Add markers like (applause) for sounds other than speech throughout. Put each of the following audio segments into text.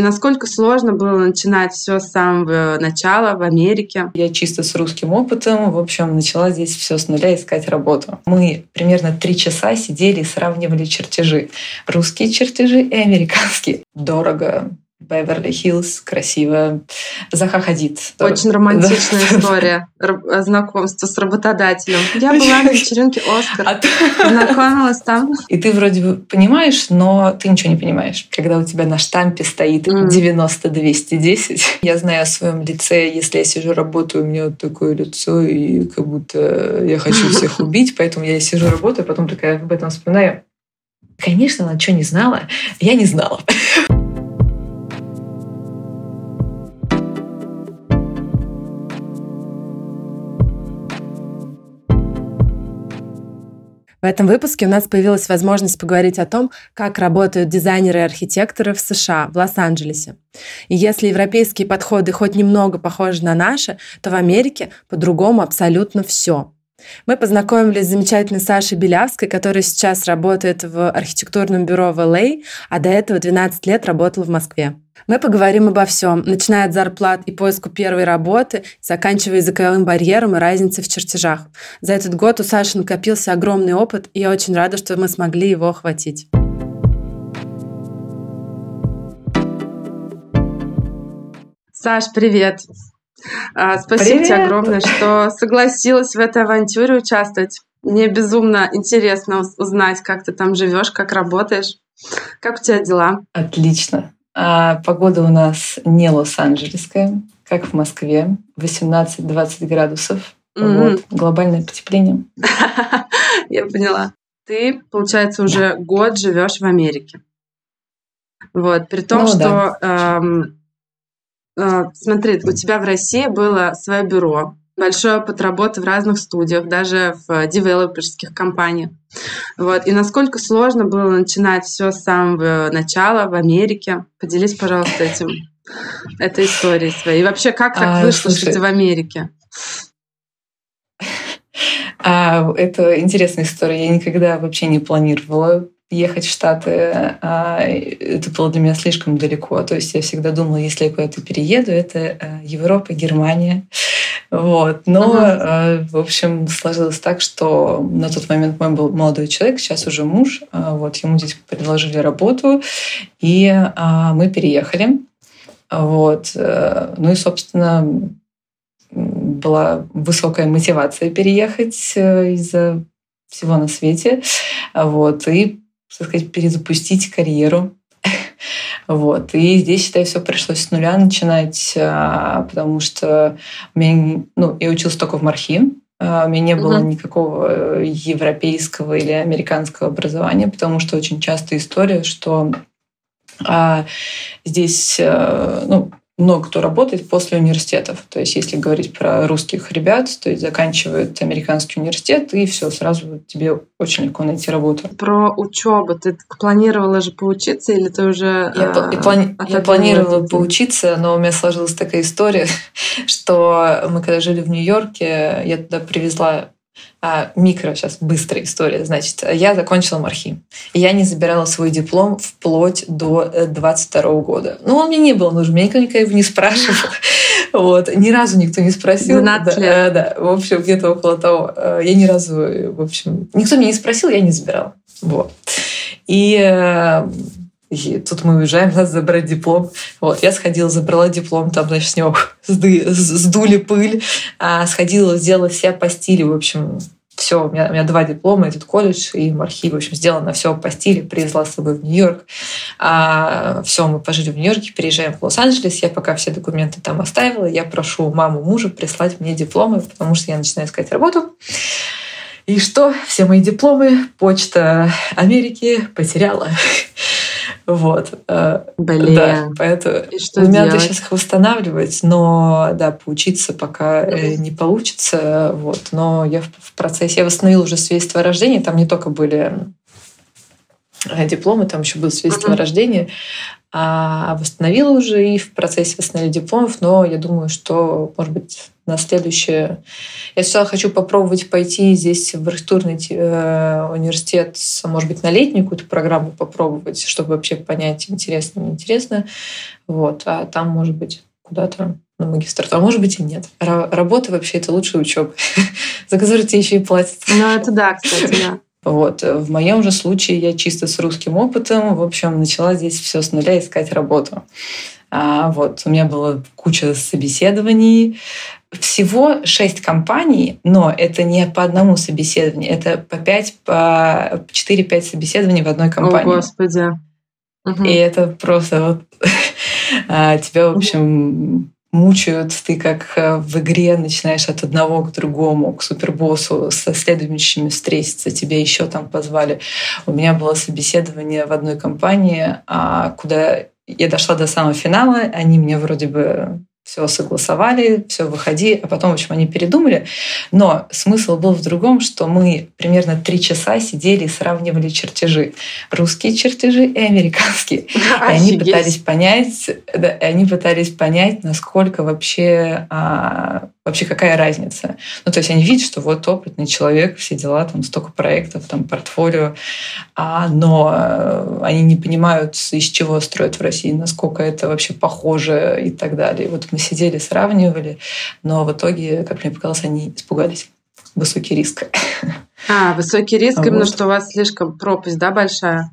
Насколько сложно было начинать все с самого начала в Америке? Я чисто с русским опытом, в общем, начала здесь все с нуля искать работу. Мы примерно три часа сидели и сравнивали чертежи. Русские чертежи и американские. Дорого, Беверли-Хиллз, красиво. Заха Хадид. Очень романтичная (laughs) история знакомства с работодателем. Я была на вечеринке Оскар, а знакомилась там. И ты вроде бы понимаешь, но ты ничего не понимаешь. Когда у тебя на штампе стоит 90-210, я знаю о своем лице, если я сижу, работаю, у меня вот такое лицо, и как будто я хочу (laughs) всех убить, поэтому я сижу, работаю, а потом такая об этом вспоминаю. Конечно, она что не знала, я не знала. В этом выпуске у нас появилась возможность поговорить о том, как работают дизайнеры и архитекторы в США, в Лос-Анджелесе. И если европейские подходы хоть немного похожи на наши, то в Америке по-другому абсолютно все. Мы познакомились с замечательной Сашей Белявской, которая сейчас работает в архитектурном бюро в LA, а, а до этого 12 лет работала в Москве. Мы поговорим обо всем, начиная от зарплат и поиску первой работы, заканчивая языковым барьером и разницей в чертежах. За этот год у Саши накопился огромный опыт, и я очень рада, что мы смогли его охватить. Саш, привет! А, спасибо Привет. тебе огромное, что согласилась в этой авантюре участвовать. Мне безумно интересно узнать, как ты там живешь, как работаешь. Как у тебя дела? Отлично. А, погода у нас не Лос-Анджелесская, как в Москве. 18-20 градусов. Mm-hmm. Вот. Глобальное потепление. (laughs) Я поняла. Ты, получается, уже год живешь в Америке. Вот, при том, ну, что да. эм, смотри, у тебя в России было свое бюро, большой опыт работы в разных студиях, даже в девелоперских компаниях. Вот. И насколько сложно было начинать все с самого начала в Америке? Поделись, пожалуйста, этим, этой историей своей. И вообще, как так а, вышло, слушай, что ты в Америке? (laughs) А, это интересная история. Я никогда вообще не планировала ехать в Штаты, а, это было для меня слишком далеко. То есть я всегда думала, если я куда-то перееду, это э, Европа, Германия. Вот. Но, ага. в общем, сложилось так, что на тот момент мой был молодой человек, сейчас уже муж. А, вот, ему здесь предложили работу, и а, мы переехали. Вот. Э, ну и, собственно, была высокая мотивация переехать э, из-за всего на свете. Вот. И так сказать, перезапустить карьеру. (laughs) Вот. И здесь, считаю, все пришлось с нуля начинать, а, потому что у меня, ну, я училась только в Мархи, а, у меня не было угу. никакого европейского или американского образования, потому что очень часто история, что а, здесь, а, ну, много кто работает после университетов. То есть, если говорить про русских ребят, то есть заканчивают американский университет, и все, сразу тебе очень легко найти работу. Про учебу. Ты планировала же поучиться или ты уже... Я, я, плани... я планировала поучиться, но у меня сложилась такая история, (laughs) что мы когда жили в Нью-Йорке, я туда привезла а, микро, сейчас быстрая история. Значит, я закончила мархи. И я не забирала свой диплом вплоть до 22 э, года. Ну, он мне не был нужен, меня никто никогда не спрашивал. (laughs) Вот. Ни разу никто не спросил. 12 да, лет. Да, в общем, где-то около того. Э, я ни разу, в общем, никто меня не спросил, я не забирала. Вот. И э, и тут мы уезжаем, надо забрать диплом. Вот, я сходила, забрала диплом, там, значит, с него (laughs) сдули пыль, а сходила, сделала все по стилю, в общем, все, у меня, у меня два диплома, этот колледж и архив, в общем, сделано все по стилю, привезла с собой в Нью-Йорк. А, все, мы пожили в Нью-Йорке, переезжаем в Лос-Анджелес, я пока все документы там оставила, я прошу маму мужа прислать мне дипломы, потому что я начинаю искать работу. И что? Все мои дипломы почта Америки потеряла. (laughs) Вот. Э, Блин. Да, поэтому И что мне надо сейчас их восстанавливать, но да, поучиться пока mm не получится. Вот. Но я в процессе, я восстановила уже свидетельство о рождении, там не только были дипломы, там еще было свидетельство uh-huh. на рождение. А восстановила уже и в процессе восстановления дипломов, но я думаю, что, может быть, на следующее... Я сначала хочу попробовать пойти здесь в архитектурный э, университет, может быть, на летнюю какую-то программу попробовать, чтобы вообще понять, интересно, неинтересно. Вот. А там, может быть, куда-то на магистратуру. А может быть и нет. Работа вообще это лучшая учеба, (laughs) за которую тебе еще и платят. Ну, это да, кстати, да. Вот. В моем же случае я чисто с русским опытом, в общем, начала здесь все с нуля искать работу. А, вот. У меня была куча собеседований, всего шесть компаний, но это не по одному собеседованию, это по пять, по 4-5 собеседований в одной компании. О, Господи. И это просто вот (laughs) а, тебя, в общем, мучают, ты как э, в игре начинаешь от одного к другому, к супербоссу, со следующими встретиться, тебя еще там позвали. У меня было собеседование в одной компании, а, куда я дошла до самого финала, они мне вроде бы все согласовали, все, выходи, а потом, в общем, они передумали. Но смысл был в другом, что мы примерно три часа сидели и сравнивали чертежи. Русские чертежи и американские. (laughs) И они пытались понять, да, они пытались понять, насколько вообще а, вообще какая разница. Ну, то есть они видят, что вот опытный человек, все дела, там столько проектов, там портфолио, а, но э, они не понимают, из чего строят в России, насколько это вообще похоже и так далее. Вот мы сидели, сравнивали, но в итоге, как мне показалось, они испугались. Высокий риск. А, высокий риск, вот. именно что у вас слишком пропасть, да, большая?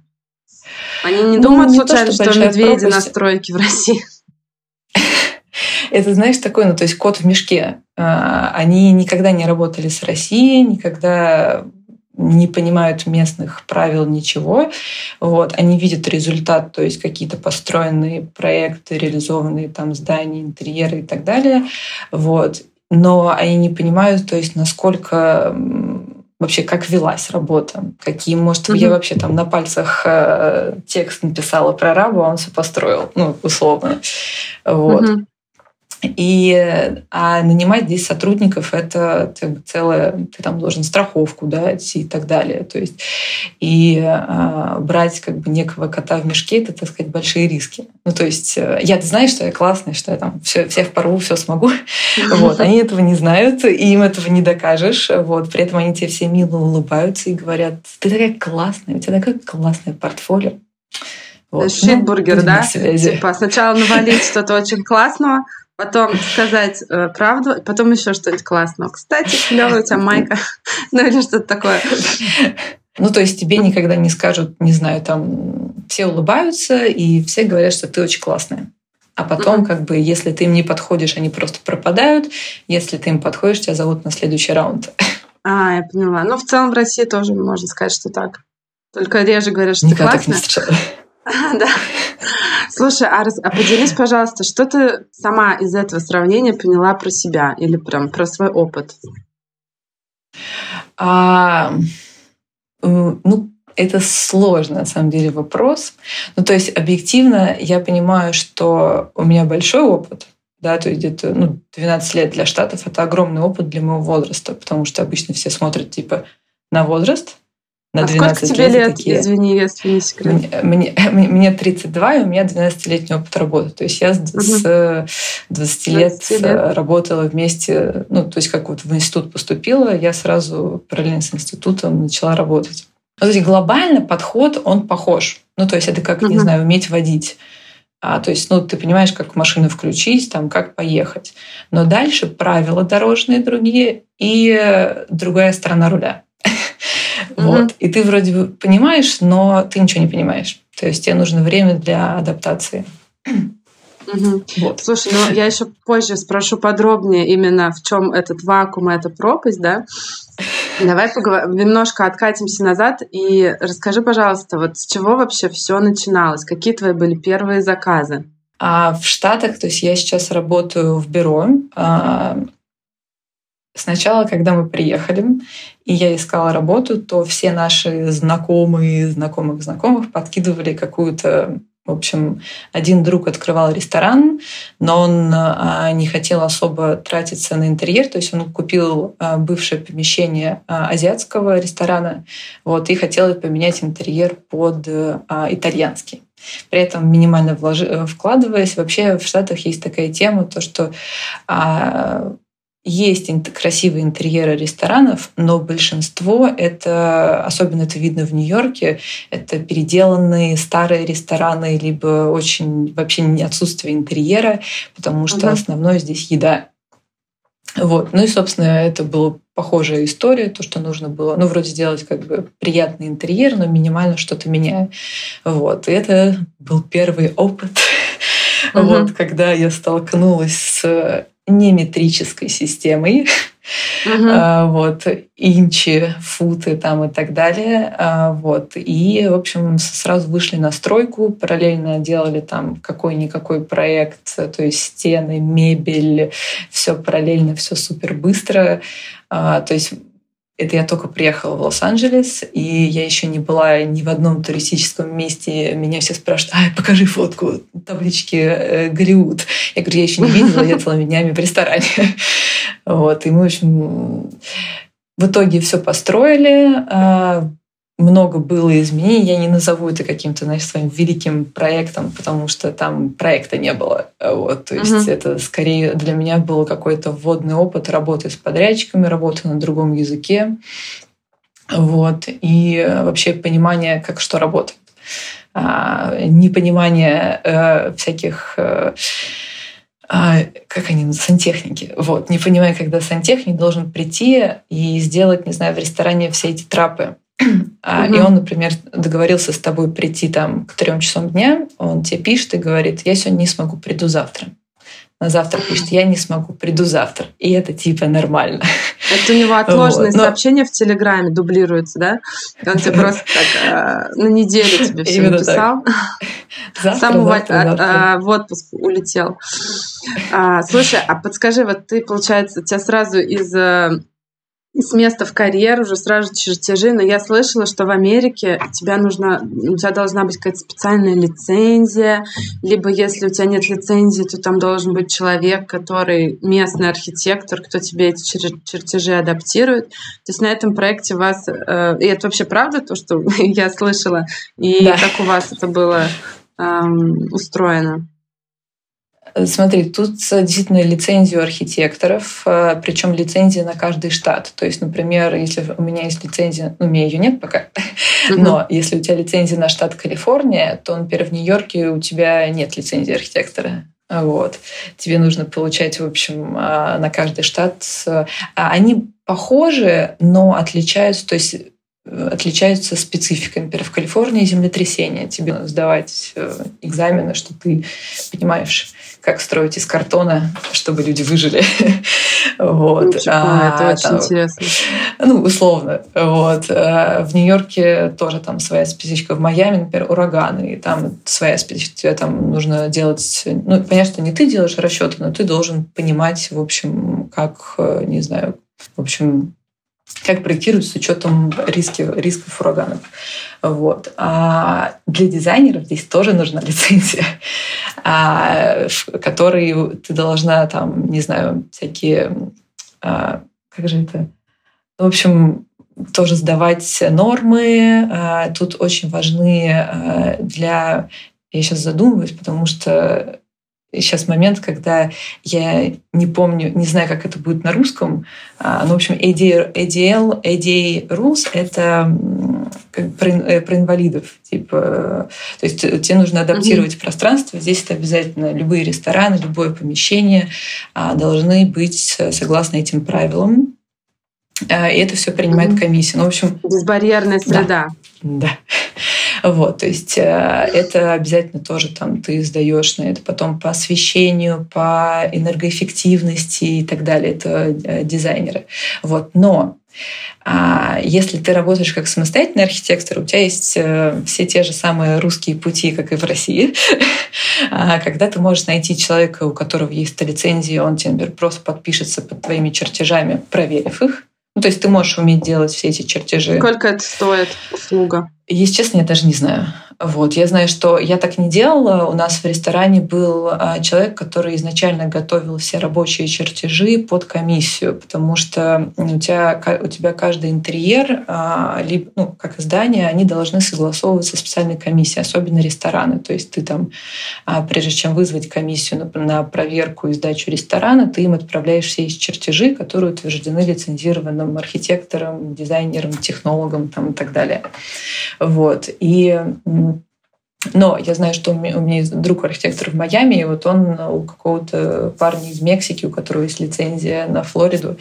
Они не ну, думают не случайно, то, что, что медведи пропасть. на стройке в России? (laughs) Это, знаешь, такой, ну, то есть кот в мешке. А, они никогда не работали с Россией, никогда не понимают местных правил ничего. Вот. Они видят результат, то есть какие-то построенные проекты, реализованные там здания, интерьеры и так далее. Вот. Но они не понимают, то есть насколько вообще как велась работа, какие, может, mm-hmm. я вообще там на пальцах э, текст написала про рабу, а он все построил, ну, условно. Вот. Mm-hmm. И а нанимать здесь сотрудников это бы целое, ты там должен страховку дать и так далее. То есть и а, брать как бы некого кота в мешке это, так сказать, большие риски. Ну, то есть э, я знаю, что я классная, что я там все, всех порву, все смогу. (laughs) Вот. Они этого не знают, и им этого не докажешь. Вот. При этом они тебе все мило улыбаются и говорят, ты такая классная, у тебя такое классное портфолио. Вот. Шитбургер, ну, да? Типа сначала навалить что-то очень классного, потом сказать э, правду, потом еще что-нибудь классное. Кстати, клевая у тебя майка. (laughs) ну или что-то такое. Ну, то есть тебе никогда не скажут, не знаю, там все улыбаются и все говорят, что ты очень классная. А потом, mm-hmm. как бы, если ты им не подходишь, они просто пропадают. Если ты им подходишь, тебя зовут на следующий раунд. А, я поняла. Ну, в целом в России тоже можно сказать, что так. Только реже говорят, что Никогда ты классная. (laughs) Да. Слушай, а, раз, а поделись, пожалуйста, что ты сама из этого сравнения поняла про себя или прям про свой опыт? А, ну, это сложный, на самом деле, вопрос. Ну, то есть, объективно, я понимаю, что у меня большой опыт, да, то есть где-то ну, 12 лет для Штатов — это огромный опыт для моего возраста, потому что обычно все смотрят, типа, на возраст, на а 12 сколько тебе лет, такие. извини, если не секрет? Мне, мне, (laughs) мне 32, и у меня 12-летний опыт работы. То есть я с, угу. с 20 лет, 20 лет работала вместе, ну, то есть как вот в институт поступила, я сразу параллельно с институтом начала работать. Ну, то есть глобально подход, он похож. Ну, то есть это как, угу. не знаю, уметь водить. А, то есть, ну, ты понимаешь, как машину включить, там, как поехать. Но дальше правила дорожные другие и другая сторона руля. Вот. И ты вроде бы понимаешь, но ты ничего не понимаешь. То есть тебе нужно время для адаптации. Угу. Вот. Слушай, ну я еще позже спрошу подробнее именно в чем этот вакуум, эта пропасть, да? Давай поговорим, немножко откатимся назад и расскажи, пожалуйста, вот с чего вообще все начиналось? Какие твои были первые заказы? А в Штатах, то есть я сейчас работаю в бюро, а, Сначала, когда мы приехали, и я искала работу, то все наши знакомые, знакомых, знакомых подкидывали какую-то В общем, один друг открывал ресторан, но он а, не хотел особо тратиться на интерьер, то есть он купил а, бывшее помещение а, азиатского ресторана, вот, и хотел поменять интерьер под итальянский при этом минимально вложи, вкладываясь. Вообще в Штатах есть такая тема, то что есть красивые интерьеры ресторанов, но большинство это, особенно это видно в Нью-Йорке, это переделанные старые рестораны, либо очень вообще отсутствие интерьера, потому что uh-huh. основное здесь еда. Вот. Ну и, собственно, это была похожая история, то, что нужно было, ну, вроде сделать как бы приятный интерьер, но минимально что-то меняя. Вот. И это был первый опыт, (laughs) вот, когда я столкнулась с неметрической системой, uh-huh. (laughs) вот, инчи, футы там и так далее. А, вот. И, в общем, сразу вышли на стройку, параллельно делали там какой-никакой проект, то есть стены, мебель, все параллельно, все супер быстро. А, то есть это я только приехала в Лос-Анджелес, и я еще не была ни в одном туристическом месте. Меня все спрашивают, ай, покажи фотку таблички э, Голливуд. Я говорю, я еще не видела, я (laughs) целыми днями в ресторане. Вот, и мы, в общем, в итоге все построили. Много было изменений. Я не назову это каким-то, знаешь, своим великим проектом, потому что там проекта не было. Вот, то есть uh-huh. это скорее для меня был какой-то вводный опыт работы с подрядчиками, работы на другом языке. Вот, и вообще понимание, как что работает. А, непонимание э, всяких э, а, как они, сантехники. Вот, не понимая, когда сантехник должен прийти и сделать, не знаю, в ресторане все эти трапы а, и он, например, договорился с тобой прийти там к трем часам дня, он тебе пишет и говорит, я сегодня не смогу, приду завтра. На завтра пишет, я не смогу, приду завтра. И это типа нормально. Это у него (laughs) отложенные вот. Но... сообщения в Телеграме дублируются, да? Он тебе (laughs) просто так э, на неделю тебе все написал. (laughs) Сам. А, в отпуск улетел. А, слушай, а подскажи, вот ты, получается, тебя сразу из э, с места в карьер уже сразу чертежи, но я слышала, что в Америке тебя нужно, у тебя должна быть какая-то специальная лицензия, либо если у тебя нет лицензии, то там должен быть человек, который местный архитектор, кто тебе эти чер- чертежи адаптирует. То есть на этом проекте вас, э, и это вообще правда то, что (laughs) я слышала, и да. как у вас это было э, устроено? Смотри, тут действительно лицензию архитекторов, э, причем лицензия на каждый штат. То есть, например, если у меня есть лицензия, ну, у меня ее нет пока, (laughs) но если у тебя лицензия на штат Калифорния, то, например, в Нью-Йорке у тебя нет лицензии архитектора. Вот. Тебе нужно получать, в общем, а, на каждый штат. А они похожи, но отличаются. То есть отличаются спецификой. Например, в Калифорнии землетрясение. Тебе сдавать э, экзамены, что ты понимаешь, как строить из картона, чтобы люди выжили. (laughs) вот. а, это очень интересно. Ну, условно. Вот. А в Нью-Йорке тоже там своя специфика. В Майами, например, ураганы, и там своя специфика. Тебе там нужно делать... Ну, понятно, что не ты делаешь расчеты, но ты должен понимать, в общем, как, э, не знаю, в общем, как проектируют с учетом риски, рисков ураганов. Вот. А для дизайнеров здесь тоже нужна (laughs) лицензия, а, в которой ты должна там, не знаю, всякие, а, как же это, в общем, тоже сдавать нормы. А, тут очень важны для... Я сейчас задумываюсь, потому что сейчас момент, когда я не помню, не знаю, как это будет на русском, а, но, в общем, ADL, ADL, ADA Rules — это про, э, про инвалидов. Типа, то есть тебе нужно адаптировать mm-hmm. пространство. Здесь это обязательно любые рестораны, любое помещение а, должны быть согласно этим правилам. А, и это все принимает mm-hmm. комиссия. Ну, в общем... Безбарьерная среда. Да. да. Вот, то есть э, это обязательно тоже там ты сдаешь на это потом по освещению, по энергоэффективности и так далее. Это э, дизайнеры. Вот, но а если ты работаешь как самостоятельный архитектор, у тебя есть э, все те же самые русские пути, как и в России, (laughs) а когда ты можешь найти человека, у которого есть лицензия, он тебе, просто подпишется под твоими чертежами, проверив их, ну, то есть ты можешь уметь делать все эти чертежи. Сколько это стоит услуга? Если честно, я даже не знаю. Вот, я знаю, что я так не делала. У нас в ресторане был а, человек, который изначально готовил все рабочие чертежи под комиссию, потому что у тебя, у тебя каждый интерьер, а, либо, ну, как здание, они должны согласовываться с специальной комиссией, особенно рестораны. То есть ты там, а, прежде чем вызвать комиссию на проверку и сдачу ресторана, ты им отправляешь все эти чертежи, которые утверждены лицензированным архитектором, дизайнером, технологом там, и так далее. Вот. И но я знаю, что у меня есть друг архитектор в Майами, и вот он у какого-то парня из Мексики, у которого есть лицензия на Флориду,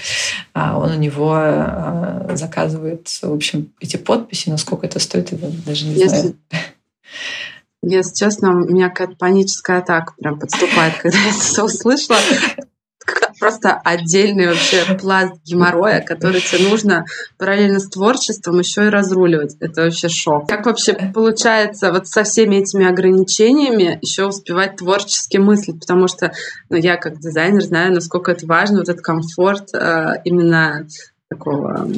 а он у него а, заказывает, в общем, эти подписи, насколько это стоит, я даже не Если... знаю. Если честно, у меня какая-то паническая атака прям подступает, (laughs) когда я это все услышала просто отдельный вообще пласт геморроя, который тебе нужно параллельно с творчеством еще и разруливать. Это вообще шок. Как вообще получается вот со всеми этими ограничениями еще успевать творчески мыслить? Потому что ну, я как дизайнер знаю, насколько это важно, вот этот комфорт э, именно такого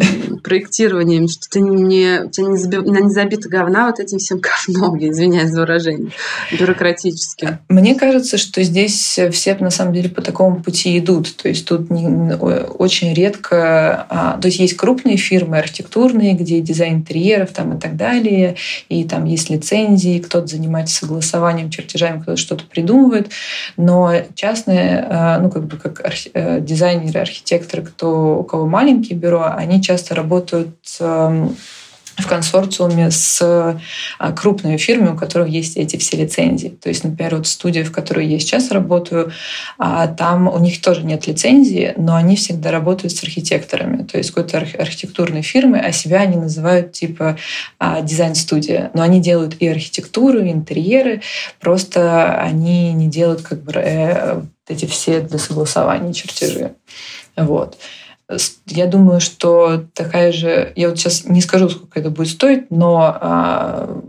проектирования, что ты не, у тебя не, заби, не забита говна вот этим всем (laughs) говном, я извиняюсь за выражение, бюрократически. Мне кажется, что здесь все на самом деле по такому пути идут. То есть тут не, очень редко... А, то есть есть крупные фирмы архитектурные, где дизайн интерьеров там и так далее, и там есть лицензии, кто-то занимается согласованием, чертежами, кто-то что-то придумывает, но частные, а, ну как бы как архи, э, дизайнеры, архитекторы, кто, у кого маленькие бюро, они часто работают эм, в консорциуме с а, крупными фирмами, у которых есть эти все лицензии. То есть, например, вот студия, в которой я сейчас работаю, а, там у них тоже нет лицензии, но они всегда работают с архитекторами. То есть какой-то архитектурной фирмы, а себя они называют типа а, дизайн-студия. Но они делают и архитектуру, и интерьеры, просто они не делают как бы э, эти все для согласования чертежи. Вот. Я думаю, что такая же... Я вот сейчас не скажу, сколько это будет стоить, но а,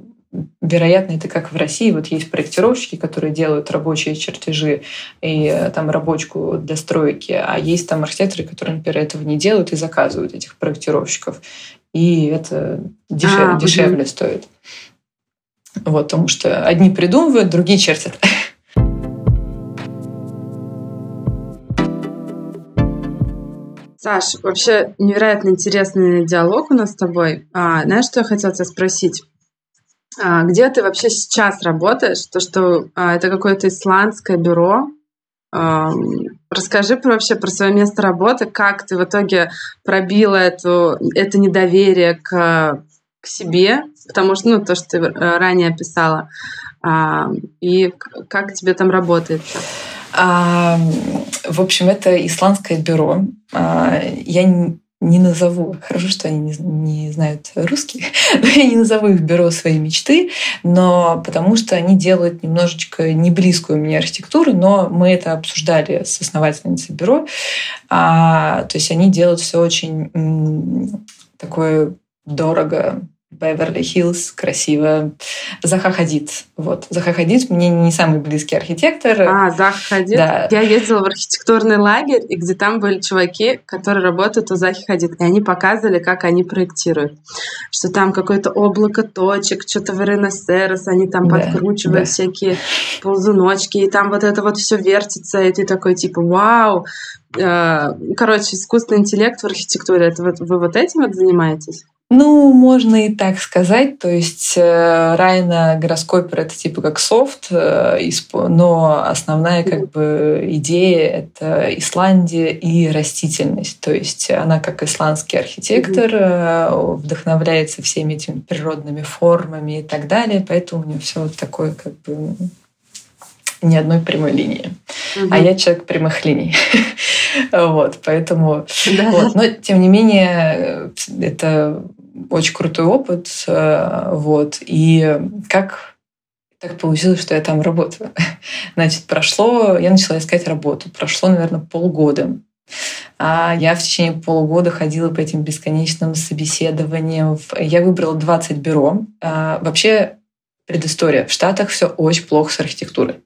вероятно, это как в России. Вот есть проектировщики, которые делают рабочие чертежи и э, там рабочку для стройки, а есть там архитекторы, которые, например, этого не делают и заказывают этих проектировщиков. И это дешев... а, дешевле угу. стоит. Вот, потому что одни придумывают, другие чертят. (laughs) Саш, вообще невероятно интересный диалог у нас с тобой. А, знаешь, что я хотела тебя спросить? А, где ты вообще сейчас работаешь? То, что а, это какое-то исландское бюро. А, расскажи про, вообще про свое место работы, как ты в итоге пробила эту, это недоверие к, к себе, потому что, ну, то, что ты э, ранее описала, а, и как тебе там работает? А, в общем, это исландское бюро. А, я не назову, хорошо, что они не, знают русский, (laughs) но я не назову их бюро своей мечты, но потому что они делают немножечко не близкую мне архитектуру, но мы это обсуждали с основательницей бюро. А, то есть они делают все очень такое дорого, Беверли-Хиллз, красиво. Заха Хадид. Вот. Заха Хадид мне не самый близкий архитектор. А, Заха Хадид. Да. Я ездила в архитектурный лагерь, и где там были чуваки, которые работают у Захи Хадид. И они показывали, как они проектируют. Что там какое-то облако точек, что-то в РНСРС, они там да, подкручивают да. всякие ползуночки, и там вот это вот все вертится, и ты такой типа, вау, э, Короче, искусственный интеллект в архитектуре, это вот, вы вот этим вот занимаетесь? Ну, можно и так сказать. То есть э, Райна гороскопер это типа как софт, э, но основная как бы идея это Исландия и растительность. То есть она как исландский архитектор mm-hmm. вдохновляется всеми этими природными формами и так далее. Поэтому у нее все вот такое как бы ни одной прямой линии. Угу. А я человек прямых линий. (laughs) вот, поэтому... Да. Вот. Но, тем не менее, это очень крутой опыт. Э, вот. И как так получилось, что я там работаю. (laughs) Значит, прошло, я начала искать работу. Прошло, наверное, полгода. А я в течение полугода ходила по этим бесконечным собеседованиям. Я выбрала 20 бюро. А, вообще, предыстория. В Штатах все очень плохо с архитектурой.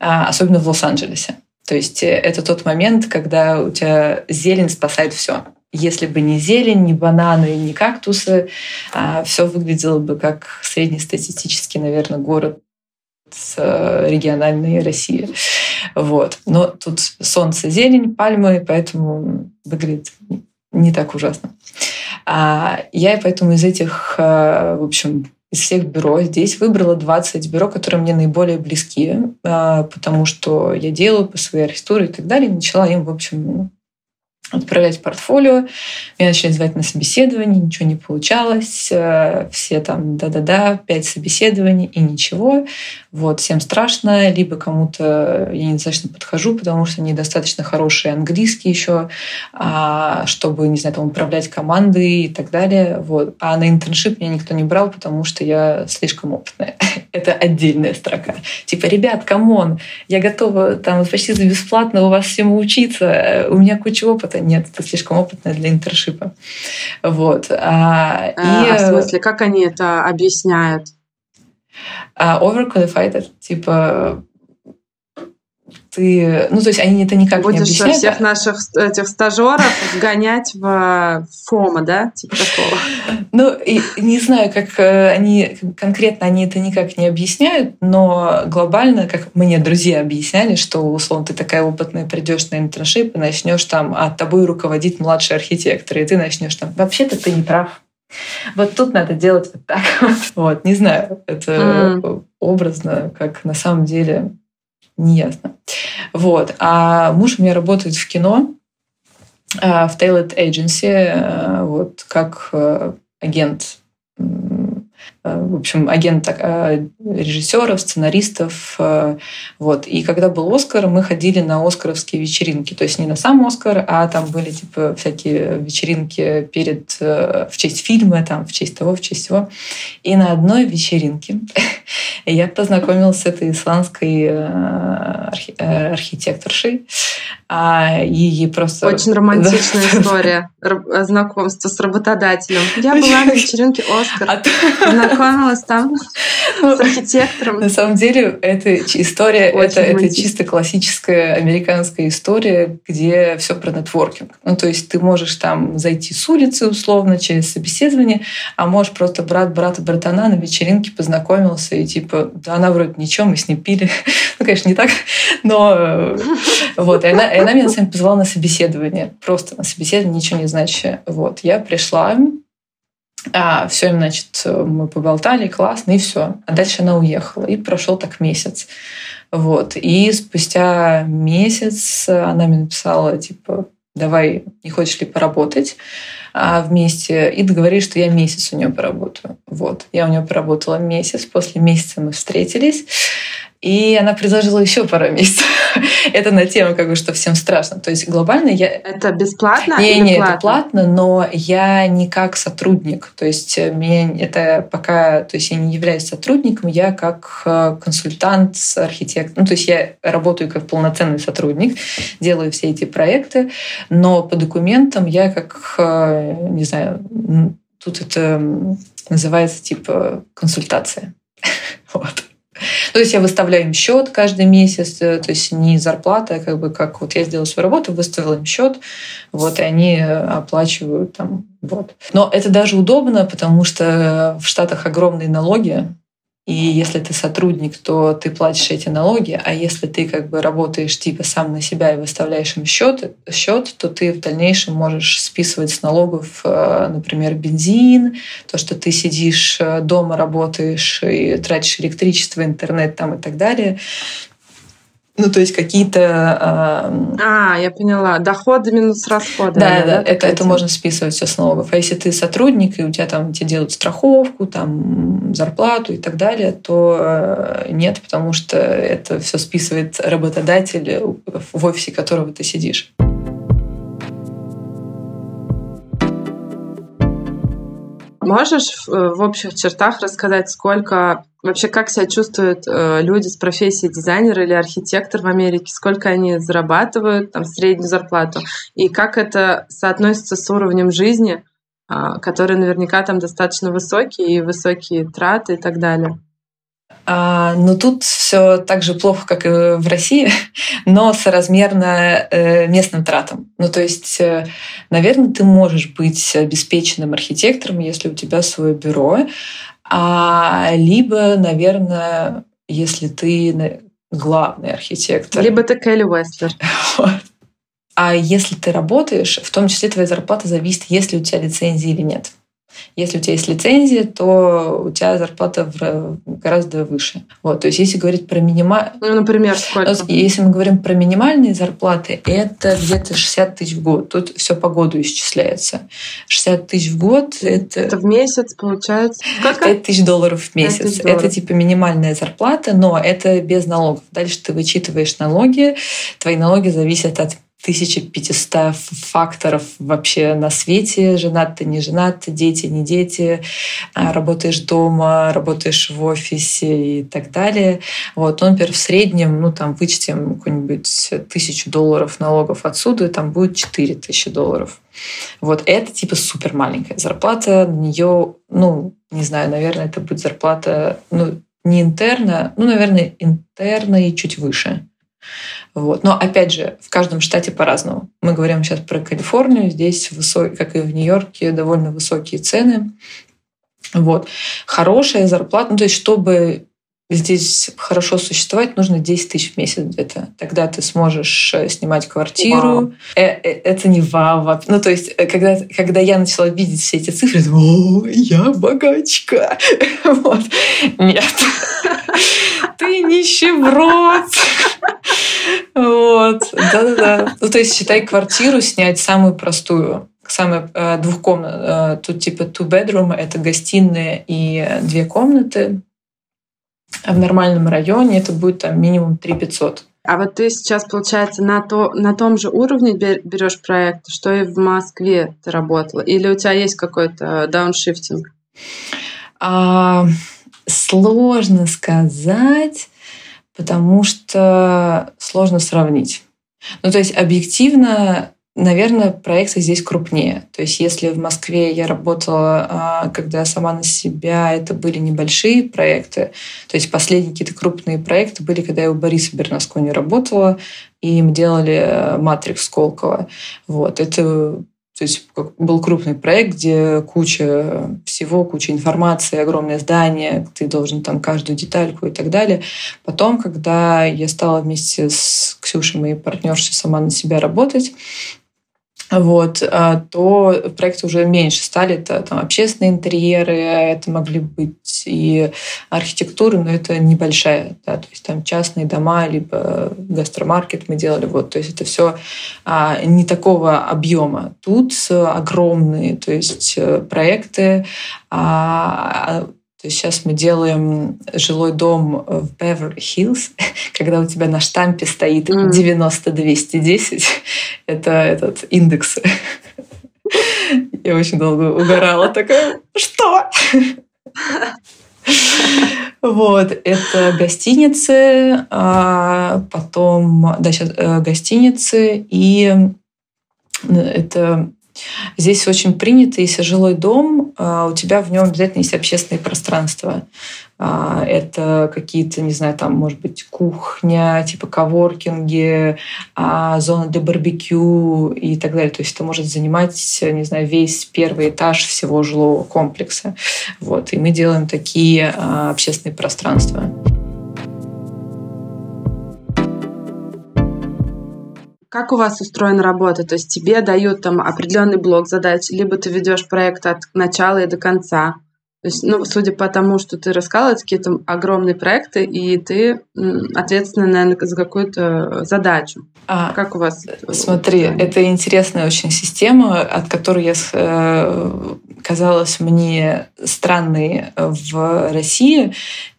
А, особенно в Лос-Анджелесе. То есть э, это тот момент, когда у тебя зелень спасает все. если бы не зелень, не бананы, не кактусы, а все выглядело бы как среднестатистический, наверное, город с э, региональной России. Вот. Но тут солнце, зелень, пальмы, поэтому выглядит не так ужасно. А я поэтому из этих, э, в общем, из всех бюро здесь выбрала 20 бюро, которые мне наиболее близки, э, потому что я делаю по своей архитектуре и так далее. И начала им, в общем, отправлять портфолио. Меня начали звать на собеседование, ничего не получалось. Э, все там да-да-да, пять собеседований и ничего. Вот, всем страшно, либо кому-то я недостаточно подхожу, потому что недостаточно хороший английский еще, а, чтобы, не знаю, там, управлять командой и так далее. Вот. А на internship меня никто не брал, потому что я слишком опытная. (laughs) Это отдельная строка. Типа, ребят, come on, я готова там почти за бесплатно у вас всему учиться, у меня куча опыта нет, ты слишком опытная для internship а. Вот. А, а, и, а в смысле, как они это объясняют? А overqualified — это типа ты, ну то есть они это никак Будешь не объясняют. всех наших этих стажеров гонять в ФОМа, да, типа такого. Ну и не знаю, как э, они конкретно они это никак не объясняют, но глобально, как мне друзья объясняли, что условно ты такая опытная, придешь на internship и начнешь там, а тобой руководить младший архитектор, и ты начнешь там, вообще-то ты не прав. Вот тут надо делать вот так. Вот, (laughs) не знаю, это mm. образно, как на самом деле неясно. Вот. А муж у меня работает в кино, а, в Tailored Agency, э, вот, как э, агент в общем, агент э, режиссеров, сценаристов. Э, вот. И когда был Оскар, мы ходили на оскаровские вечеринки. То есть не на сам Оскар, а там были типа всякие вечеринки перед, в честь фильма, там, в честь того, в честь всего. И на одной вечеринке (laughs) я познакомилась с этой исландской архитекторшей. А ей просто... Очень романтичная история знакомства с работодателем. Я (laughs) была на вечеринке Оскар. Познакомилась там с архитектором. На самом деле, эта история, это, это чисто классическая американская история, где все про нетворкинг. Ну, то есть ты можешь там зайти с улицы условно через собеседование, а можешь просто брат брата братана на вечеринке познакомился и типа, да она вроде ничего, мы с ней пили. (laughs) ну, конечно, не так, но э, вот. И она, и она меня сами позвала на собеседование. Просто на собеседование ничего не значит. Вот. Я пришла, а, все, значит, мы поболтали, классно, и все. А дальше она уехала. И прошел так месяц. Вот. И спустя месяц она мне написала, типа, давай, не хочешь ли поработать вместе? И договорились, что я месяц у нее поработаю. Вот. Я у нее поработала месяц. После месяца мы встретились. И она предложила еще пару месяцев. (laughs) это на тему, как бы, что всем страшно. То есть глобально я... Это бесплатно? Не, не, платно? это платно, но я не как сотрудник. То есть мне это пока... То есть я не являюсь сотрудником, я как э, консультант, архитектор. Ну, то есть я работаю как полноценный сотрудник, делаю все эти проекты, но по документам я как, э, не знаю, тут это называется типа консультация. (laughs) вот. То есть я выставляю им счет каждый месяц, э, то есть не зарплата, а как бы как вот я сделала свою работу, выставила им счет, вот, и они э, оплачивают там, вот. Но это даже удобно, потому что в Штатах огромные налоги, и если ты сотрудник, то ты платишь эти налоги, а если ты как бы работаешь типа сам на себя и выставляешь им счет, счет то ты в дальнейшем можешь списывать с налогов, э, например, бензин, то, что ты сидишь э, дома, работаешь и тратишь электричество, интернет там и так далее. Ну, то есть какие-то... Э, а, я поняла. Доходы минус расходы. Да, да, да это, это можно списывать все с налогов. А если ты сотрудник, и у тебя там тебе делают страховку, там, зарплату и так далее, то э, нет, потому что это все списывает работодатель в офисе которого ты сидишь. Можешь в общих чертах рассказать, сколько вообще как себя чувствуют э, люди с профессией дизайнер или архитектор в Америке, сколько они зарабатывают, там, среднюю зарплату, и как это соотносится с уровнем жизни, э, который наверняка там достаточно высокий, и высокие траты и так далее? А, но тут все так же плохо, как и в России, (laughs) но соразмерно э, местным тратам. Ну, то есть, э, наверное, ты можешь быть обеспеченным архитектором, если у тебя свое бюро, а, либо, наверное, если ты главный архитектор. Либо ты Келли Уэстлер. (laughs) А если ты работаешь, в том числе твоя зарплата зависит, есть ли у тебя лицензия или нет. Если у тебя есть лицензия, то у тебя зарплата гораздо выше. Вот, то есть если говорить про минимальные... Ну, например, сколько? Если мы говорим про минимальные зарплаты, это где-то 60 тысяч в год. Тут все по году исчисляется. 60 тысяч в год — это... Это в месяц получается? Сколько? 5 тысяч долларов в месяц. Долларов. Это типа минимальная зарплата, но это без налогов. Дальше ты вычитываешь налоги. Твои налоги зависят от 1500 факторов вообще на свете. Женат ты, не женат, дети, не дети, а, работаешь дома, работаешь в офисе и так далее. Вот, ну, например, в среднем, ну, там, вычтем какую-нибудь тысячу долларов налогов отсюда, и там будет 4000 долларов. Вот это типа супер маленькая зарплата. На нее, ну, не знаю, наверное, это будет зарплата, ну, не интерна, ну, наверное, интерна и чуть выше. Вот. Но опять же, в каждом штате по-разному. Мы говорим сейчас про Калифорнию, здесь, высок... как и в Нью-Йорке, довольно высокие цены. Вот. Хорошая зарплата, ну, то есть чтобы здесь хорошо существовать, нужно 10 тысяч в месяц где-то. Тогда ты сможешь э, снимать квартиру. Э, э, это не вау. Ну, то есть, когда, когда я начала видеть все эти цифры, я думала, о, я богачка. (laughs) Вот. Нет. (laughs) Ты нищеброд. Вот. Да-да-да. Ну, то есть, считай, квартиру снять самую простую самая э, двухкомнатная. Э, тут типа two bedroom, это гостиная и две комнаты. А в нормальном районе это будет там минимум 3 500. А вот ты сейчас, получается, на, то, на том же уровне берешь проект, что и в Москве ты работала? Или у тебя есть какой-то дауншифтинг? А, сложно сказать, потому что сложно сравнить. Ну, то есть объективно Наверное, проекты здесь крупнее. То есть если в Москве я работала, а, когда сама на себя, это были небольшие проекты. То есть последние какие-то крупные проекты были, когда я у Бориса Бернаскони работала, и мы делали э, «Матрикс» Сколково. Вот. Это то есть был крупный проект, где куча всего, куча информации, огромное здание, ты должен там каждую детальку и так далее. Потом, когда я стала вместе с Ксюшей, моей партнершей, сама на себя работать, вот, а, то проекты уже меньше стали. Это там, общественные интерьеры, это могли быть и архитектура, но это небольшая. Да, то есть там частные дома, либо гастромаркет мы делали. Вот, то есть это все а, не такого объема. Тут огромные то есть, э, проекты, а, то есть сейчас мы делаем жилой дом в Беверли-Хиллз, (laughs) когда у тебя на штампе стоит 90-210. Это этот индекс. Я очень долго угорала, такая, что? Вот, это гостиницы, а потом, да, сейчас э, гостиницы, и это Здесь очень принято, если жилой дом, а, у тебя в нем обязательно есть общественное пространство. А, это какие-то, не знаю, там, может быть, кухня, типа коворкинги, а, зона для барбекю и так далее. То есть это может занимать, не знаю, весь первый этаж всего жилого комплекса. Вот. И мы делаем такие общественные пространства. Как у вас устроена работа? То есть тебе дают там определенный блок задач, либо ты ведешь проект от начала и до конца. То есть, ну, судя по тому, что ты рассказала, это какие-то огромные проекты, и ты ответственна, наверное, за какую-то задачу. А, как у вас? Смотри, это интересная очень система, от которой я э, казалась мне странной в России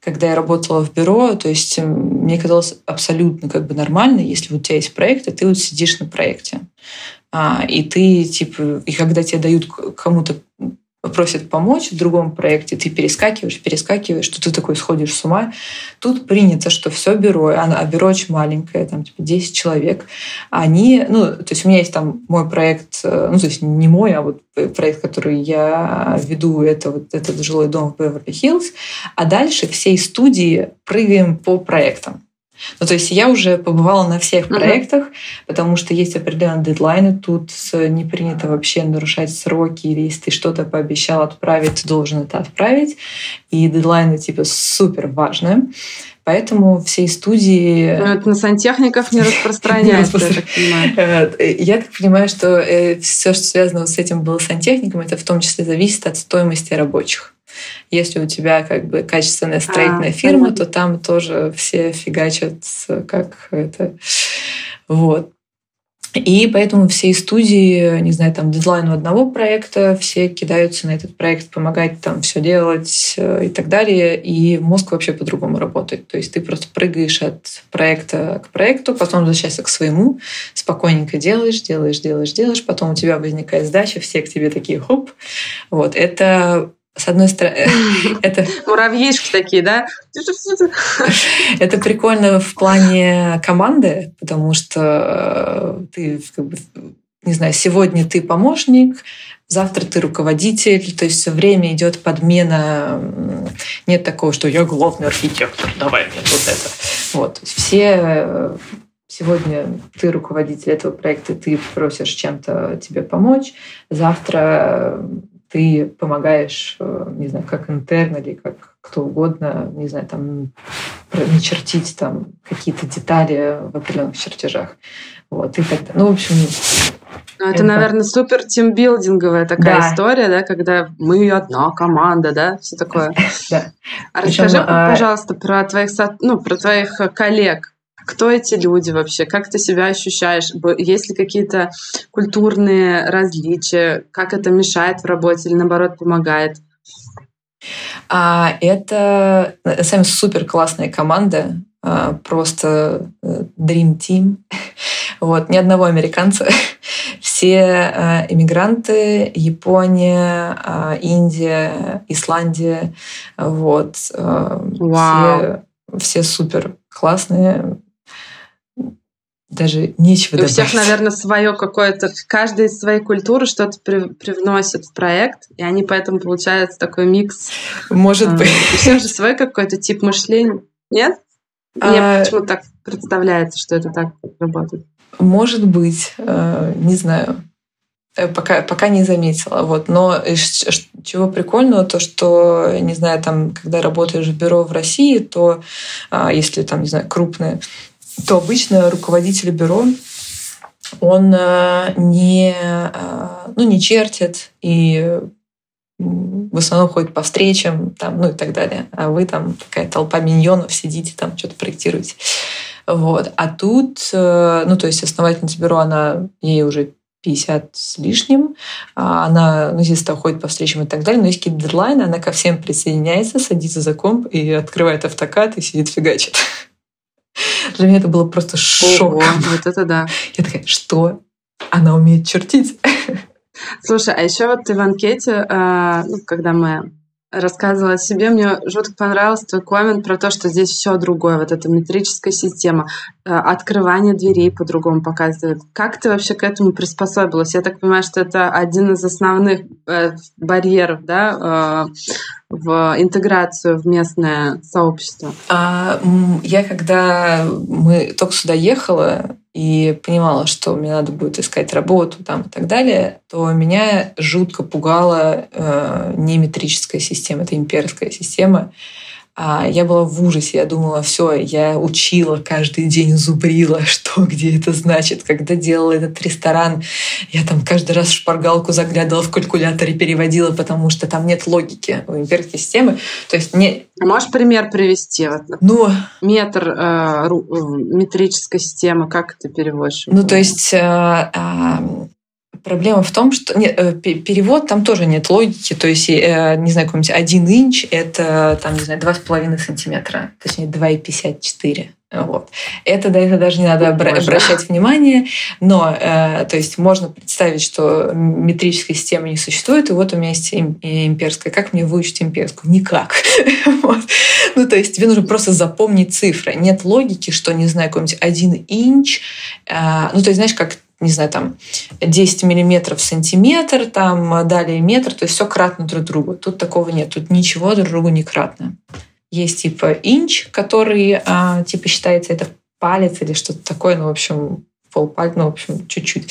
когда я работала в бюро, то есть мне казалось абсолютно как бы нормально, если у тебя есть проект, и ты вот сидишь на проекте. А, и ты, типа, и когда тебе дают кому-то просят помочь в другом проекте, ты перескакиваешь, перескакиваешь, что ты такой сходишь с ума. Тут принято, что все бюро, а бюро очень маленькое, там типа 10 человек, они, ну, то есть у меня есть там мой проект, э, ну, то есть не мой, а вот проект, который я веду, это вот этот жилой дом в Беверли-Хиллз, а дальше всей студии прыгаем по проектам. Ну, то есть я уже побывала на всех uh-huh. проектах, потому что есть определенные дедлайны. Тут не принято вообще нарушать сроки, или если ты что-то пообещал отправить, ты должен это отправить. И дедлайны типа супер важны. Поэтому всей студии... Но это на сантехников не (laughs) распространяется, я так понимаю. (laughs) Я так понимаю, что э, все, что связано с этим было сантехником, это в том числе зависит от стоимости рабочих. Если у тебя как бы качественная строительная а, фирма, понятно. то там тоже все фигачат как это. Вот. И поэтому всей студии, не знаю, там дедлайн у одного проекта, все кидаются на этот проект, помогать там все делать э, и так далее. И мозг вообще по-другому работает. То есть ты просто прыгаешь от проекта к проекту, потом возвращаешься к своему, спокойненько делаешь, делаешь, делаешь, делаешь, потом у тебя возникает сдача, все к тебе такие хоп. Вот это с одной стороны, (laughs) это... Муравьишки такие, да? Это прикольно в плане команды, потому что э, ты, как бы, не знаю, сегодня ты помощник, завтра ты руководитель, то есть все время идет подмена. Нет такого, что я главный архитектор, давай мне вот это. Вот. Все э, сегодня ты руководитель этого проекта, ты просишь чем-то тебе помочь, завтра ты помогаешь, э, не знаю, как интерн или как кто угодно, не знаю, там начертить там какие-то детали в определенных чертежах. Вот, и так далее. Ну, в общем, ну, это, это, наверное, супер тимбилдинговая такая да. история, да, когда мы одна команда, да, все такое. (laughs) Да. А расскажи, а, пожалуйста, про твоих, ну, про твоих коллег. Кто эти люди вообще? Как ты себя ощущаешь? Есть ли какие-то культурные различия? Как это мешает в работе или наоборот помогает? А, это сами супер классная команда, а, просто э, dream team. (laughs) Вот, ни одного американца. (laughs) Все э, иммигранты, Япония, Индия, Исландия. Вот. Вау. Все, все супер классные даже нечего добавить. У всех, наверное, свое какое-то, каждый из своей культуры что-то при, привносит в проект, и они поэтому получается такой микс. Может а, быть. У всех же свой какой-то тип мышления. Нет? Мне а... почему так представляется, что это так работает. Может быть, э, не знаю. Э, пока, пока не заметила. Вот. Но чего прикольного, то что, не знаю, там, когда работаешь в бюро в России, то а, если там, не знаю, крупные то обычно руководитель бюро он э, не, э, ну, не чертит и в основном ходит по встречам, там, ну и так далее. А вы там такая толпа миньонов сидите, там что-то проектируете. Вот. А тут, э, ну, то есть основательница бюро, она, ей уже 50 с лишним, а она, ну, естественно, ходит по встречам и так далее, но есть какие-то дедлайны, она ко всем присоединяется, садится за комп и открывает автокат и сидит фигачит. Для меня это было просто шок. Ого, вот это да. Я такая, что? Она умеет чертить. Слушай, а еще вот ты в анкете, а, ну, когда мы рассказывала о себе, мне жутко понравился твой коммент про то, что здесь все другое, вот эта метрическая система, э, открывание дверей по-другому показывает. Как ты вообще к этому приспособилась? Я так понимаю, что это один из основных э, барьеров, да, э, в интеграцию в местное сообщество? А, я когда мы только сюда ехала, и понимала, что мне надо будет искать работу там и так далее, то меня жутко пугала э, не метрическая система, это имперская система. А я была в ужасе, я думала, все, я учила каждый день, зубрила, (laughs) что, где это значит. Когда делала этот ресторан, я там каждый раз в шпаргалку заглядывала в калькуляторе, переводила, потому что там нет логики у имперской системы. То есть не... А можешь пример привести? Вот, ну, метр э, э, метрической системы, как ты переводишь? Ну, то есть э, э, Проблема в том, что нет, э, перевод там тоже нет логики. То есть, э, не знаю, какой-нибудь один инч — это, там, не знаю, два с половиной сантиметра. Точнее, 2,54. Вот. Это, да, это даже не надо обра- обращать внимание, но э, то есть можно представить, что метрической системы не существует, и вот у меня есть имперская. Как мне выучить имперскую? Никак. (laughs) вот. Ну, то есть тебе нужно просто запомнить цифры. Нет логики, что, не знаю, какой-нибудь один инч, э, ну, то есть, знаешь, как не знаю, там 10 миллиметров сантиметр, там далее метр, то есть все кратно друг другу. Тут такого нет, тут ничего друг другу не кратно. Есть типа инч, который а, типа считается это палец или что-то такое, ну, в общем, полпальца, ну, в общем, чуть-чуть.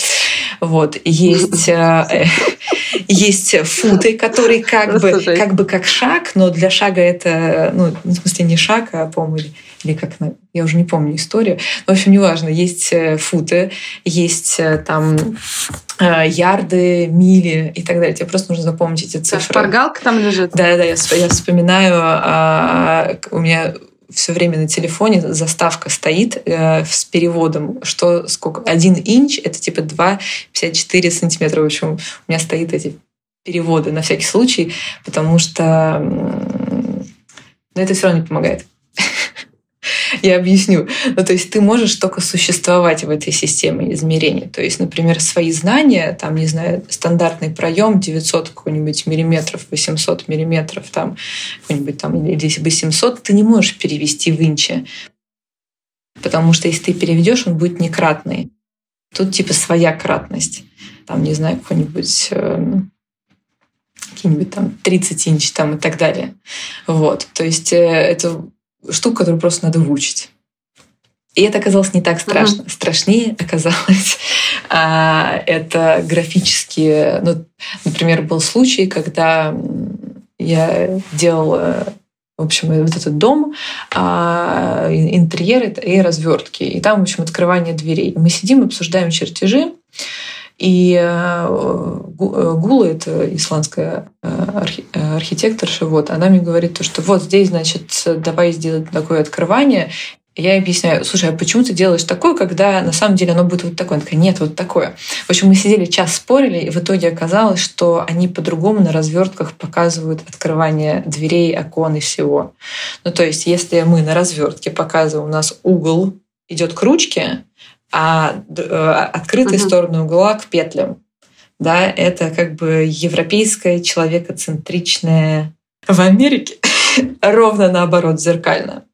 Вот. Есть, э, (laughs) есть футы, которые как бы, как бы как шаг, но для шага это, ну, в смысле, не шаг, а, по-моему, или как я уже не помню историю. Но, в общем, неважно, есть э, футы, есть э, там э, ярды, мили и так далее. Тебе просто нужно запомнить эти цифры. Шпаргалка там лежит? Да, да, я, я вспоминаю, а, у меня все время на телефоне заставка стоит э, с переводом, что сколько один инч это типа 2,54 сантиметра. В общем, у меня стоит эти переводы на всякий случай, потому что но это все равно не помогает. (laughs) Я объясню. Ну, то есть ты можешь только существовать в этой системе измерений. То есть, например, свои знания, там, не знаю, стандартный проем 900 какой-нибудь миллиметров, 800 миллиметров, там, какой-нибудь там, или 800, ты не можешь перевести в инчи. Потому что если ты переведешь, он будет некратный. Тут типа своя кратность. Там, не знаю, какой-нибудь эм, какие-нибудь там 30 инч там и так далее. Вот. То есть э, это штук, которую просто надо выучить. И это оказалось не так страшно. Uh-huh. Страшнее (laughs) оказалось а, это графические... Ну, например, был случай, когда я делала в общем, вот этот дом, а, интерьеры и развертки. И там, в общем, открывание дверей. Мы сидим, обсуждаем чертежи. И э, Гула, это исландская э, э, архитекторша, вот, она мне говорит, то, что вот здесь, значит, давай сделать такое открывание. Я объясняю, слушай, а почему ты делаешь такое, когда на самом деле оно будет вот такое? Она такая, нет, вот такое. В общем, мы сидели час спорили, и в итоге оказалось, что они по-другому на развертках показывают открывание дверей, окон и всего. Ну, то есть, если мы на развертке показываем, у нас угол идет к ручке, а э, открытые uh-huh. стороны угла к петлям. Да, это как бы европейское, человекоцентричное в Америке (laughs) ровно наоборот, зеркально.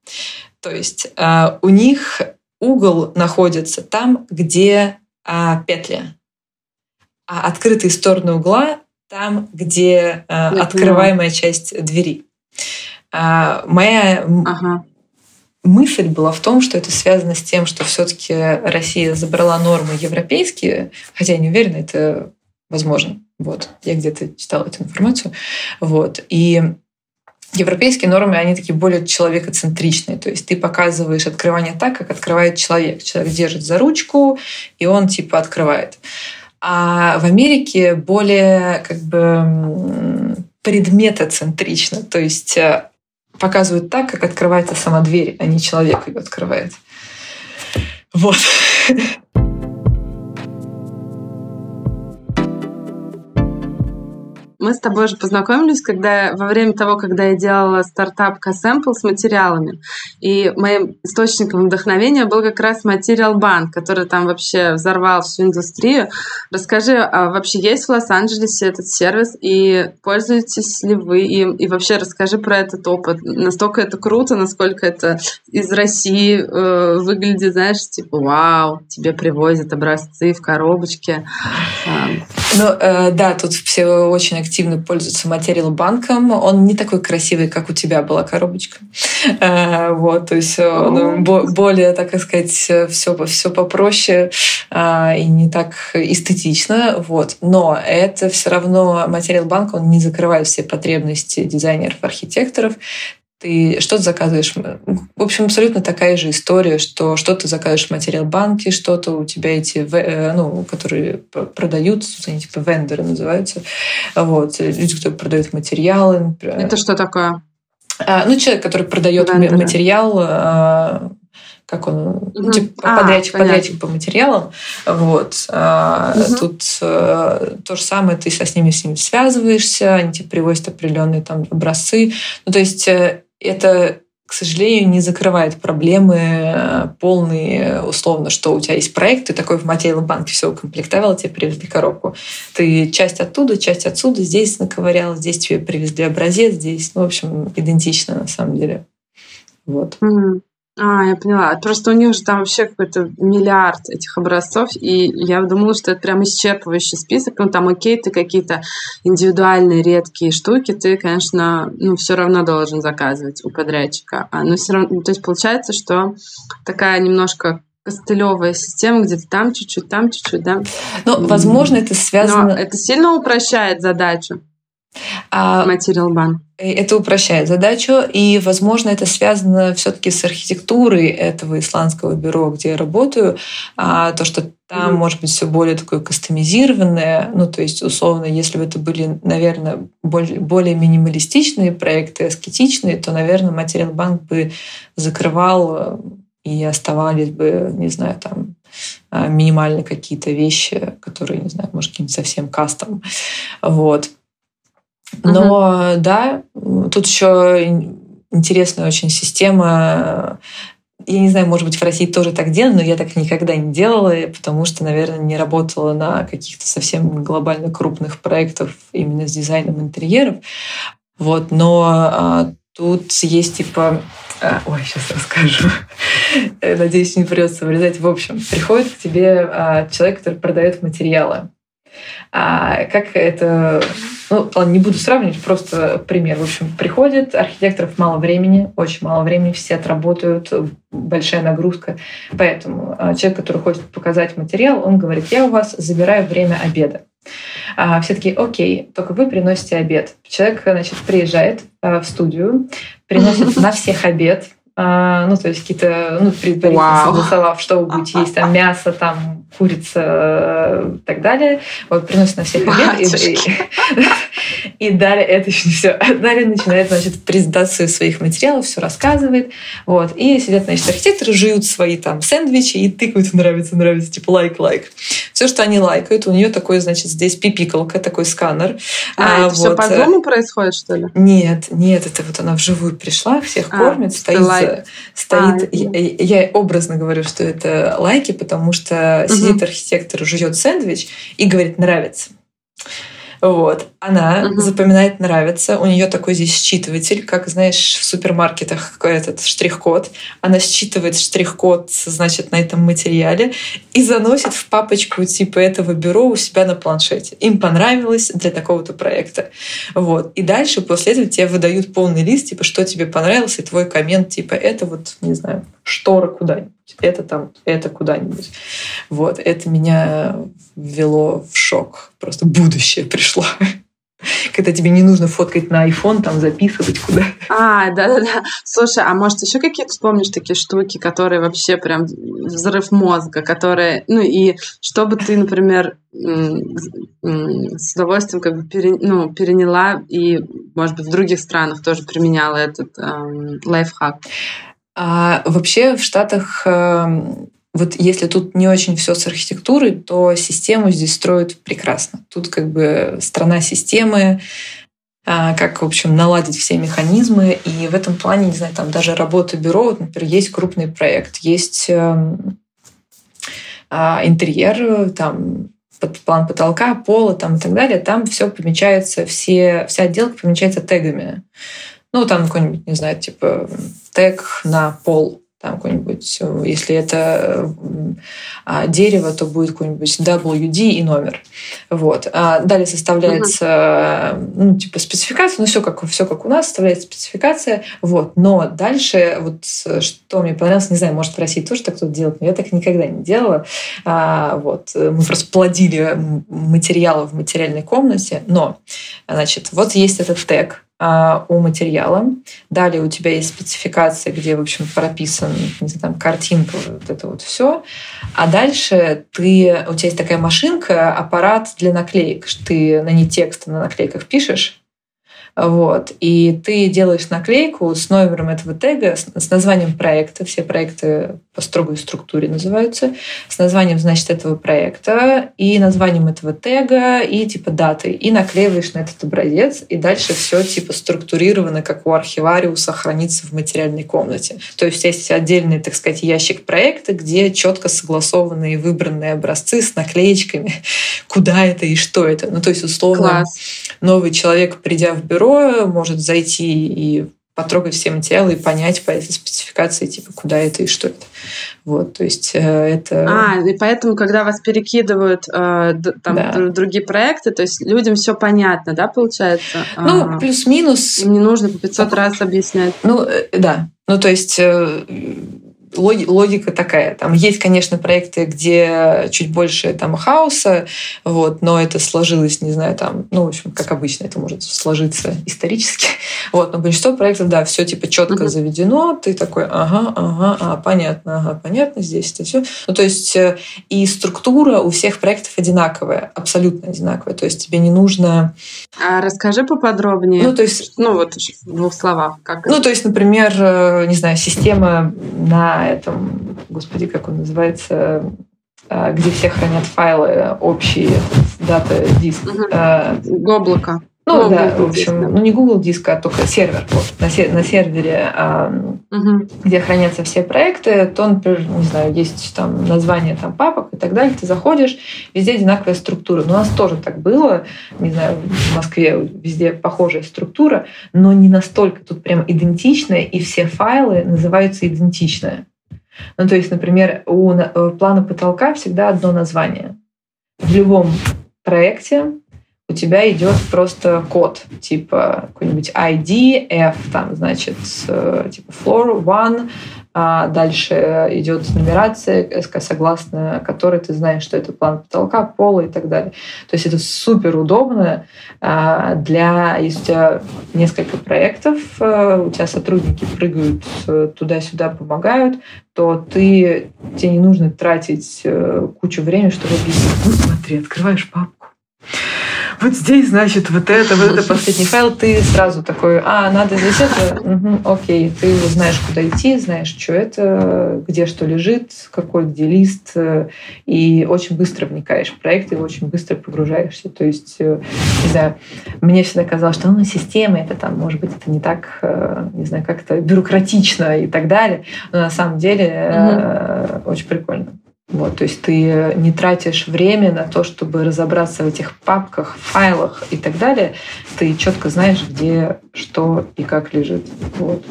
То есть э, у них угол находится там, где а, петли, а открытые стороны угла там, где а, открываемая часть двери. А, моя ага мысль была в том, что это связано с тем, что все-таки Россия забрала нормы европейские, хотя я не уверена, это возможно. Вот, я где-то читала эту информацию. Вот. И европейские нормы, они такие более человекоцентричные. То есть ты показываешь открывание так, как открывает человек. Человек держит за ручку, и он типа открывает. А в Америке более как бы предметоцентрично. То есть э, показывают так, как открывается сама дверь, а не человек ее открывает. Вот. (laughs) Мы с тобой уже познакомились, когда во время того, когда я делала стартап Касэмпл с материалами. И моим источником вдохновения был как раз материал банк, который там вообще взорвал всю индустрию. Расскажи, а вообще есть в Лос-Анджелесе этот сервис, и пользуетесь ли вы им? И вообще расскажи про этот опыт. Настолько это круто, насколько это из России э, выглядит, знаешь, типа, вау, тебе привозят образцы в коробочке. Ну, э, да, тут все очень активно пользуется материал банком. Он не такой красивый, как у тебя была коробочка. Э, вот, то есть он более, так сказать, все, все попроще и не так эстетично. Вот. Но это все равно материал банк, он не закрывает все потребности дизайнеров, архитекторов ты что-то заказываешь. В общем, абсолютно такая же история, что что-то заказываешь в материал банки, что-то у тебя эти, э, ну, которые продают, они типа вендоры называются. Вот. Люди, которые продают материалы. Это что такое? А, ну, человек, который продает Вендоры. материал, а, как он, угу. ну, типа а, подрядчик, понятно. подрядчик по материалам. Вот. Угу. Тут э, то же самое, ты со с ними, с ними связываешься, они тебе привозят определенные там образцы. Ну, то есть э, это к сожалению, не закрывает проблемы полные, условно, что у тебя есть проект, ты такой в материальном банке все укомплектовал, тебе привезли коробку. Ты часть оттуда, часть отсюда, здесь наковырял, здесь тебе привезли образец, здесь, ну, в общем, идентично на самом деле. Вот. Mm-hmm. А, я поняла. Просто у них же там вообще какой-то миллиард этих образцов, и я думала, что это прям исчерпывающий список. Ну, там, окей, ты какие-то индивидуальные редкие штуки, ты, конечно, ну, все равно должен заказывать у подрядчика. А, но все равно, то есть получается, что такая немножко костылевая система, где-то там чуть-чуть, там чуть-чуть, да? Ну, возможно, это связано... Но это сильно упрощает задачу. А, Материал бан. Это упрощает задачу, и, возможно, это связано все-таки с архитектурой этого исландского бюро, где я работаю, а, то, что там, mm-hmm. может быть, все более такое кастомизированное, ну, то есть, условно, если бы это были, наверное, более, более минималистичные проекты, аскетичные, то, наверное, материал банк бы закрывал э, и оставались бы, не знаю, там а, минимальные какие-то вещи, которые, не знаю, может, каким-то совсем кастом. Вот. Но угу. да, тут еще интересная очень система. Я не знаю, может быть, в России тоже так делают, но я так никогда не делала, потому что, наверное, не работала на каких-то совсем глобально крупных проектах именно с дизайном интерьеров. Вот, но а, тут есть типа а, ой, сейчас расскажу. (laughs) Надеюсь, не придется вырезать. В общем, приходит к тебе а, человек, который продает материалы. А как это... Ну, ладно, не буду сравнивать, просто пример. В общем, приходит, архитекторов мало времени, очень мало времени, все отработают, большая нагрузка. Поэтому а, человек, который хочет показать материал, он говорит, я у вас забираю время обеда. А все таки окей, только вы приносите обед. Человек, значит, приезжает а, в студию, приносит на всех обед, а, ну, то есть какие-то, ну, предварительно согласовав, что вы будете есть, там, мясо, там, курица э, и так далее. Вот, приносит на всех обед. И, и, (laughs) и далее, это еще не все. (laughs) Далее начинает, значит, презентацию своих материалов, все рассказывает. Вот. И сидят, значит, архитекторы, жуют свои там сэндвичи и тыкают, нравится, нравится, типа лайк-лайк. Все, что они лайкают, у нее такой, значит, здесь пипикалка, такой сканер. А, а это вот. все по дому происходит, что ли? Нет, нет, это вот она вживую пришла, всех а, кормит, стоит стоит... А, я, я образно говорю, что это лайки, потому что. Сидит архитектор, жует сэндвич и говорит «нравится». Вот. Она угу. запоминает нравится. У нее такой здесь считыватель, как, знаешь, в супермаркетах этот штрих-код. Она считывает штрих-код, значит, на этом материале и заносит в папочку типа этого бюро у себя на планшете. Им понравилось для такого-то проекта. Вот. И дальше после этого тебе выдают полный лист, типа, что тебе понравилось, и твой коммент, типа, это вот, не знаю, штора куда-нибудь, это там, это куда-нибудь. Вот. Это меня ввело в шок. Просто будущее пришло. (laughs) Когда тебе не нужно фоткать на iPhone, там записывать куда. А, да-да-да. Слушай, а может еще какие-то вспомнишь такие штуки, которые вообще прям взрыв мозга, которые, ну и чтобы ты, например, с удовольствием как бы пере, ну, переняла и, может быть, в других странах тоже применяла этот эм, лайфхак? А вообще в Штатах эм, вот если тут не очень все с архитектурой, то систему здесь строят прекрасно. Тут как бы страна системы, а, как, в общем, наладить все механизмы. И в этом плане, не знаю, там даже работа бюро, вот, например, есть крупный проект, есть эм, а, интерьер, там план потолка, пола там и так далее, там все помечается, все, вся отделка помечается тегами. Ну, там какой-нибудь, не знаю, типа тег на пол там какой-нибудь, если это а, дерево, то будет какой-нибудь WD и номер. Вот. А далее составляется uh-huh. ну, типа спецификация, ну все как, все как у нас, составляется спецификация. Вот. Но дальше, вот что мне понравилось, не знаю, может в России тоже так кто-то делает, но я так никогда не делала. А, вот. Мы просто плодили материалы в материальной комнате, но, значит, вот есть этот тег, у материала. Далее у тебя есть спецификация, где, в общем, прописан, знаю, там, картинка, вот это вот все. А дальше ты, у тебя есть такая машинка, аппарат для наклеек. Ты на ней текст на наклейках пишешь, Вот. И ты делаешь наклейку с номером этого тега, с названием проекта. Все проекты по строгой структуре называются. С названием, значит, этого проекта и названием этого тега и типа даты. И наклеиваешь на этот образец. И дальше все типа структурировано, как у архивариуса, хранится в материальной комнате. То есть есть отдельный, так сказать, ящик проекта, где четко согласованные выбранные образцы с наклеечками, (laughs) куда это и что это. Ну, то есть, условно, Класс. новый человек, придя в бюро, может зайти и потрогать все материалы и понять по этой спецификации, типа, куда это и что это. Вот, то есть э, это... А, и поэтому, когда вас перекидывают э, там да. другие проекты, то есть людям все понятно, да, получается? Ну, а, плюс-минус. Им не нужно по 500 раз объяснять. Ну, э, да. Ну, то есть логика такая. Там есть, конечно, проекты, где чуть больше там хаоса, вот, но это сложилось, не знаю, там, ну, в общем, как обычно, это может сложиться исторически. (laughs) Вот, но большинство проектов, да, все типа четко uh-huh. заведено, ты такой, ага, ага, а, понятно, ага, понятно, здесь это все. Ну, то есть э, и структура у всех проектов одинаковая, абсолютно одинаковая. То есть тебе не нужно... А расскажи поподробнее. Ну, то есть... Ну, вот в двух словах. Как ну, то есть, например, э, не знаю, система на этом, господи, как он называется, э, где все хранят файлы общие, дата, диск. Угу. Облако. Ну, Google да, в общем, диск, ну не Google диск, а только сервер. Вот, на, сер- на сервере, а, угу. где хранятся все проекты, то, например, не знаю, есть там название там папок и так далее, ты заходишь, везде одинаковая структура. Ну, у нас тоже так было, не знаю, в Москве везде похожая структура, но не настолько тут прям идентичная, и все файлы называются идентично. Ну, то есть, например, у э, плана потолка всегда одно название. В любом проекте у тебя идет просто код, типа какой-нибудь ID, F, там, значит, э, типа floor one, а дальше идет нумерация, согласно которой ты знаешь, что это план потолка, пола и так далее. То есть это супер удобно а, для, если у тебя несколько проектов, э, у тебя сотрудники прыгают э, туда-сюда, помогают, то ты, тебе не нужно тратить кучу времени, чтобы объяснить, ну смотри, открываешь папку, вот здесь, значит, вот это, вот это последний (laughs) файл, ты сразу такой, а, надо здесь это, угу, окей, ты знаешь, куда идти, знаешь, что это, где что лежит, какой где лист, и очень быстро вникаешь в проект, и очень быстро погружаешься. То есть, э, не знаю, мне всегда казалось, что ну, система, это там, может быть, это не так, э, не знаю, как-то бюрократично и так далее, но на самом деле угу. очень прикольно. Вот, то есть ты не тратишь время на то, чтобы разобраться в этих папках, файлах и так далее. Ты четко знаешь, где что и как лежит. Вот.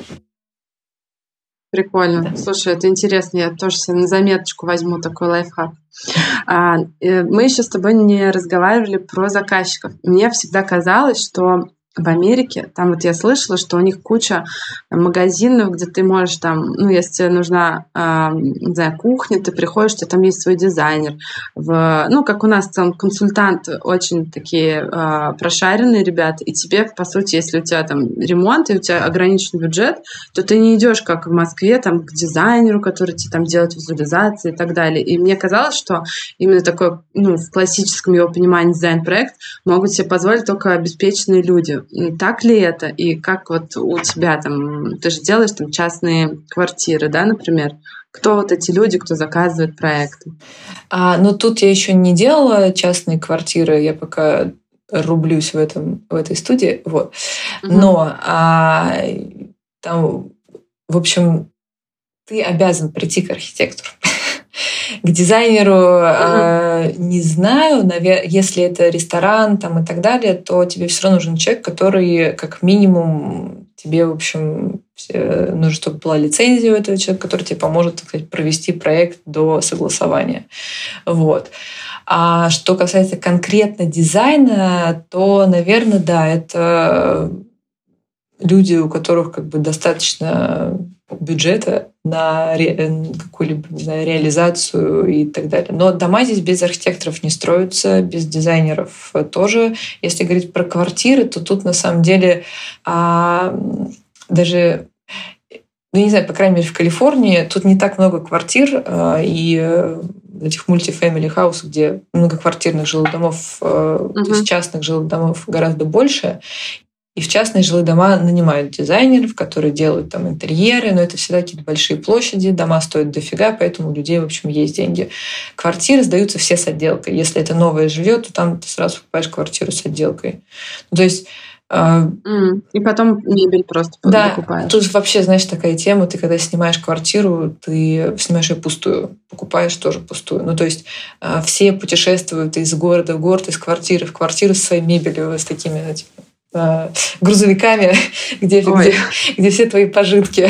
Прикольно. Да. Слушай, это интересно. Я тоже себе на заметочку возьму такой лайфхак. А, э, мы еще с тобой не разговаривали про заказчиков. Мне всегда казалось, что в Америке, там вот я слышала, что у них куча магазинов, где ты можешь там, ну, если тебе нужна, э, не знаю, кухня, ты приходишь, у тебя там есть свой дизайнер. В, ну, как у нас там консультант очень такие э, прошаренные ребята, и тебе, по сути, если у тебя там ремонт, и у тебя ограниченный бюджет, то ты не идешь, как в Москве, там, к дизайнеру, который тебе там делает визуализации и так далее. И мне казалось, что именно такой, ну, в классическом его понимании дизайн-проект могут себе позволить только обеспеченные люди так ли это? И как вот у тебя там, ты же делаешь там частные квартиры, да, например? Кто вот эти люди, кто заказывает проекты? А, ну, тут я еще не делала частные квартиры, я пока рублюсь в, этом, в этой студии. Вот. Но а, там, в общем, ты обязан прийти к архитектору. (laughs) К дизайнеру э, не знаю, навер... если это ресторан там и так далее, то тебе все равно нужен человек, который как минимум тебе, в общем, нужно, чтобы была лицензия у этого человека, который тебе поможет, так сказать, провести проект до согласования. Вот. А что касается конкретно дизайна, то, наверное, да, это люди, у которых как бы достаточно бюджета на ре, какую-либо не знаю, реализацию и так далее. Но дома здесь без архитекторов не строятся, без дизайнеров тоже. Если говорить про квартиры, то тут на самом деле а, даже ну, не знаю, по крайней мере, в Калифорнии тут не так много квартир а, и э, этих мультифэмили хаус, где многоквартирных жилых домов, uh-huh. то есть частных жилых домов гораздо больше. И в частные жилые дома нанимают дизайнеров, которые делают там интерьеры, но это всегда какие-то большие площади, дома стоят дофига, поэтому у людей, в общем, есть деньги. Квартиры сдаются все с отделкой. Если это новое жилье, то там ты сразу покупаешь квартиру с отделкой. Ну, то есть Mm. И потом мебель просто да, покупаешь. Тут вообще, знаешь, такая тема, ты когда снимаешь квартиру, ты снимаешь ее пустую, покупаешь тоже пустую. Ну, то есть а, все путешествуют из города в город, из квартиры в квартиру со своей мебелью, с такими типа, а, грузовиками, (laughs) где, где, где все твои пожитки.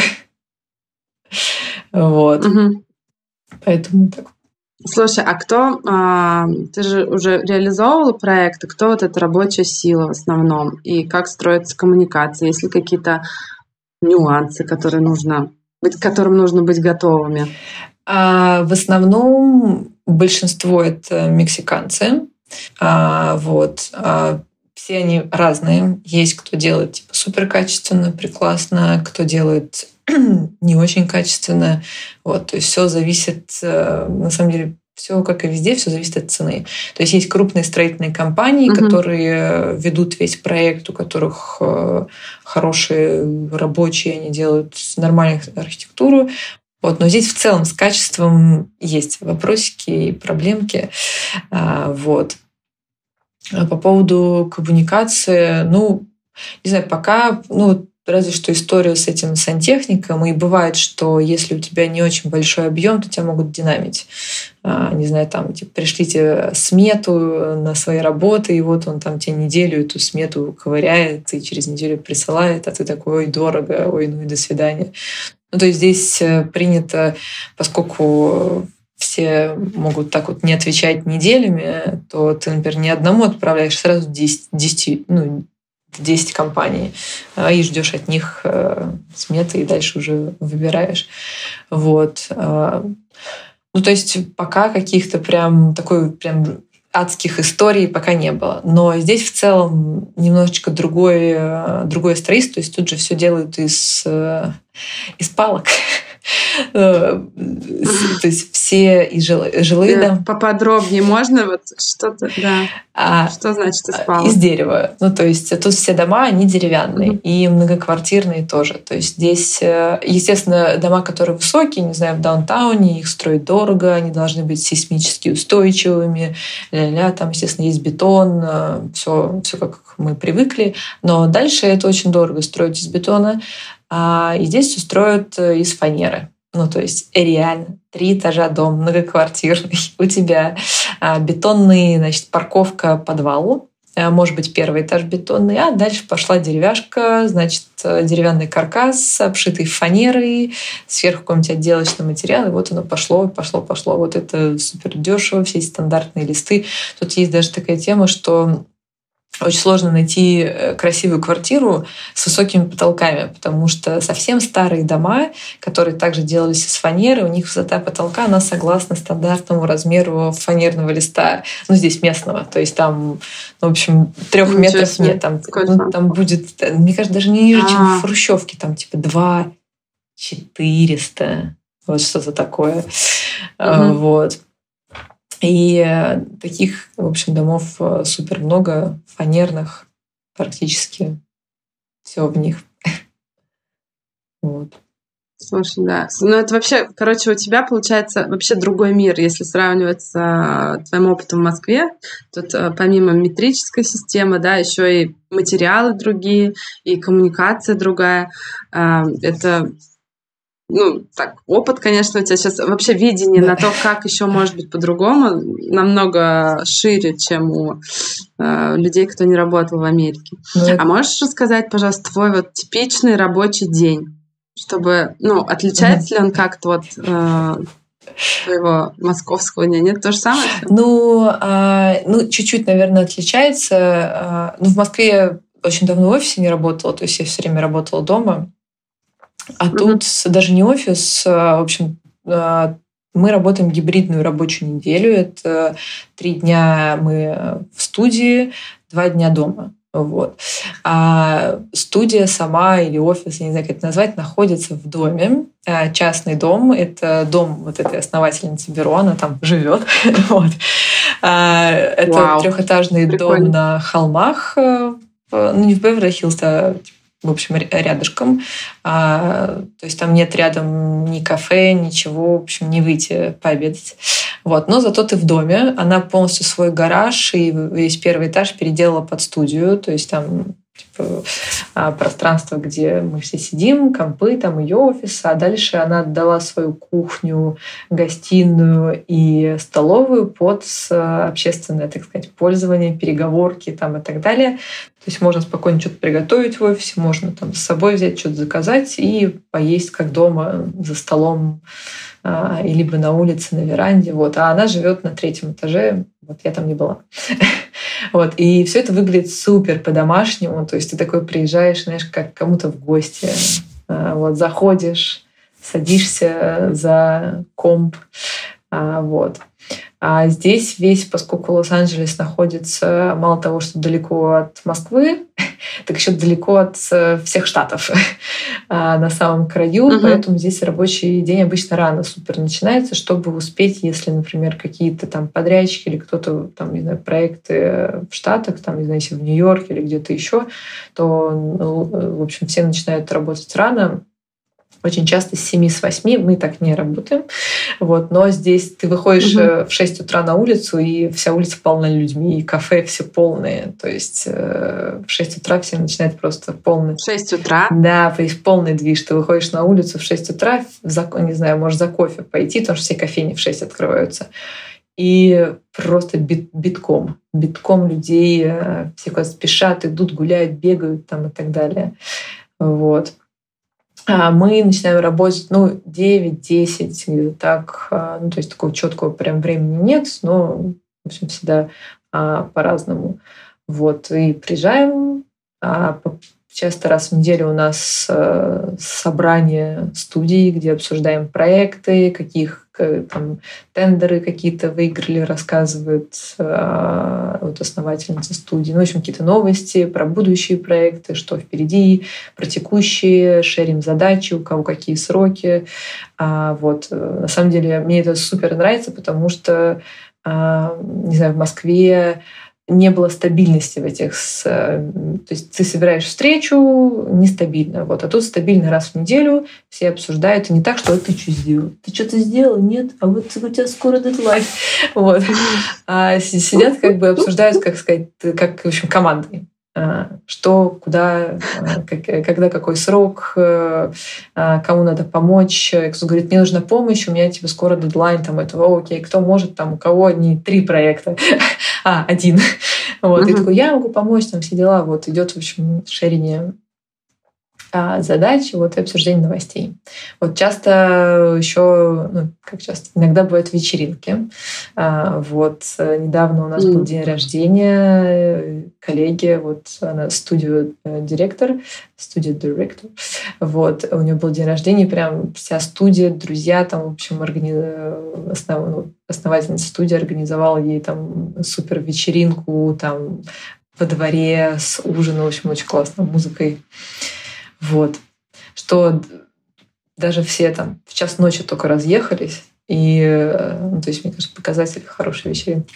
Вот. Угу. Поэтому так. Слушай, а кто, а, ты же уже реализовывала проекты, кто вот эта рабочая сила в основном, и как строится коммуникация, есть ли какие-то нюансы, которые нужно быть, к которым нужно быть готовыми? А, в основном большинство это мексиканцы, а, вот. А, все они разные. Есть кто делает типа супер качественно, прекрасно, кто делает (clears throat) не очень качественно. Вот, то есть все зависит, э, на самом деле, все, как и везде, все зависит от цены. То есть есть крупные строительные компании, угу. которые ведут весь проект, у которых э, хорошие рабочие, они делают нормальную архитектуру. Вот, но здесь в целом с качеством есть вопросики и проблемки. А, вот. А по поводу коммуникации, ну, не знаю, пока, ну, Разве что историю с этим сантехником. И бывает, что если у тебя не очень большой объем, то тебя могут динамить. А, не знаю, там, типа, пришлите смету на свои работы, и вот он там тебе неделю эту смету ковыряет и через неделю присылает, а ты такой, ой, дорого, ой, ну и до свидания. Ну, то есть здесь э, принято, поскольку все могут так вот не отвечать неделями, то ты, например, не одному отправляешь, сразу 10, 10 ну, 10 компаний а, и ждешь от них э, сметы и дальше уже выбираешь. Вот. А, ну, то есть пока каких-то прям такой прям адских историй пока не было. Но здесь в целом немножечко другое, другое строительство. То есть тут же все делают из, э, из палок. (laughs) Э, то есть все и жилые дома. Поподробнее можно вот что-то, да. А, что значит из палок? Из дерева. Ну, то есть тут все дома, они деревянные и многоквартирные тоже. То есть здесь, э, естественно, дома, которые высокие, не знаю, в даунтауне, их строить дорого, они должны быть сейсмически устойчивыми. Ля-ля, там, естественно, есть бетон, все, все как мы привыкли. Но дальше это очень дорого строить из бетона. А, и здесь все строят э, из фанеры. Ну, то есть реально три этажа дом, многоквартирный. (laughs) У тебя а, бетонный, значит, парковка, подвал. А, может быть, первый этаж бетонный, а дальше пошла деревяшка, значит, деревянный каркас, обшитый фанерой, сверху какой-нибудь отделочный материал, и вот оно пошло, пошло, пошло. Вот это супер дешево, все эти стандартные листы. Тут есть даже такая тема, что очень сложно найти э, красивую квартиру с высокими потолками, потому что совсем старые дома, которые также делались из фанеры, у них высота потолка, она согласна стандартному размеру фанерного листа, ну, здесь местного. То есть там, ну, в общем, трех метров нет. Там, ну, там будет, мне кажется, даже не ниже, чем в а. Хрущевке, там типа два четыреста вот что-то такое. Угу. Вот. И э, таких, в общем, домов э, супер много, фанерных, практически все в них. (laughs) Вот. Слушай, да. Ну, это вообще, короче, у тебя получается вообще другой мир, если сравнивать с а, твоим опытом в Москве. Тут а, помимо метрической системы, да, еще и материалы другие, и коммуникация другая. А, это ну, так, опыт, конечно, у тебя сейчас вообще видение да. на то, как еще может быть по-другому, намного шире, чем у э, людей, кто не работал в Америке. Ну, а можешь рассказать, пожалуйста, твой вот типичный рабочий день, чтобы, ну, отличается ли он как-то вот э, твоего московского дня? Нет, то же самое? Ну, э, ну, чуть-чуть, наверное, отличается. Э, ну, в Москве я очень давно в офисе не работала, то есть я все время работала дома. А тут даже не офис, а, в общем, а, мы работаем гибридную рабочую неделю. Это три дня мы в студии, два дня дома. Вот. А студия сама или офис, я не знаю, как это назвать, находится в доме. А, частный дом. Это дом вот этой основательницы бюро, она там живет. (laughs) вот. Это Вау. трехэтажный Прикольно. дом на холмах ну не в Беверли-Хиллз, а в общем, рядышком. А, то есть там нет рядом ни кафе, ничего, в общем, не выйти пообедать. Вот. Но зато ты в доме. Она полностью свой гараж и весь первый этаж переделала под студию. То есть там типа, а, пространство, где мы все сидим, компы, там ее офис, а дальше она отдала свою кухню, гостиную и столовую под общественное, так сказать, пользование, переговорки там и так далее. То есть можно спокойно что-то приготовить в офисе, можно там с собой взять, что-то заказать и поесть как дома за столом а, и либо на улице, на веранде. Вот. А она живет на третьем этаже. Вот я там не была. (laughs) Вот. И все это выглядит супер по-домашнему. То есть ты такой приезжаешь, знаешь, как кому-то в гости. А, вот, заходишь, садишься за комп. А, вот. А здесь весь, поскольку Лос-Анджелес находится мало того, что далеко от Москвы, (laughs) так еще далеко от э, всех штатов (laughs) а, на самом краю, угу. поэтому здесь рабочий день обычно рано супер начинается, чтобы успеть, если, например, какие-то там подрядчики или кто-то там, не знаю, проекты в Штатах, там, не знаю, если в Нью-Йорке или где-то еще, то, ну, в общем, все начинают работать рано, очень часто с 7 с 8 мы так не работаем. Вот. Но здесь ты выходишь угу. в 6 утра на улицу, и вся улица полна людьми, и кафе все полные. То есть э, в 6 утра все начинают просто полный... В 6 утра? Да, то есть полный движ. Ты выходишь на улицу в 6 утра, за, не знаю, можешь за кофе пойти, потому что все кофейни в 6 открываются. И просто бит, битком, битком людей, э, все куда спешат, идут, гуляют, бегают там и так далее. Вот. А мы начинаем работать, ну, 9-10, где-то так. А, ну, то есть такого четкого прям времени нет, но, в общем, всегда а, по-разному. Вот, и приезжаем, а, часто раз в неделю у нас а, собрание студии, где обсуждаем проекты, каких там тендеры какие-то выиграли, рассказывают э, вот основательница студии. Ну, в общем, какие-то новости про будущие проекты, что впереди, про текущие, шерим задачи, у кого какие сроки. А, вот. На самом деле, мне это супер нравится, потому что, а, не знаю, в Москве не было стабильности в этих... Э, то есть ты собираешь встречу нестабильно. Вот. А тут стабильно раз в неделю все обсуждают. И не так, что «А ты что сделал? Ты что-то сделал? Нет? А вот у тебя скоро дедлайн. (laughs) Вот. А сидят как бы обсуждают, как сказать, как, в общем, командой. А, что, куда, а, когда какой срок, э, кому надо помочь. Кто говорит, мне нужна помощь, у меня типа скоро дедлайн там этого, окей, кто может, там у кого не три проекта, (laughs) а один. (laughs) Вот, uh-huh. и такой, я могу помочь, там все дела. Вот идет, в общем, шерение а, задачи вот, и обсуждение новостей. Вот часто еще, ну, как часто, иногда бывают вечеринки. А, вот недавно у нас mm. был день рождения коллеги, вот она студию э, директор, студия директор, вот, у нее был день рождения, прям вся студия, друзья, там, в общем, органи... основ... ну, основательница студии организовала ей там супер вечеринку, там, во дворе с ужином, в общем, очень классной музыкой. Вот. Что даже все там в час ночи только разъехались. И, э, ну, то есть, мне кажется, показатель хорошей вечеринки.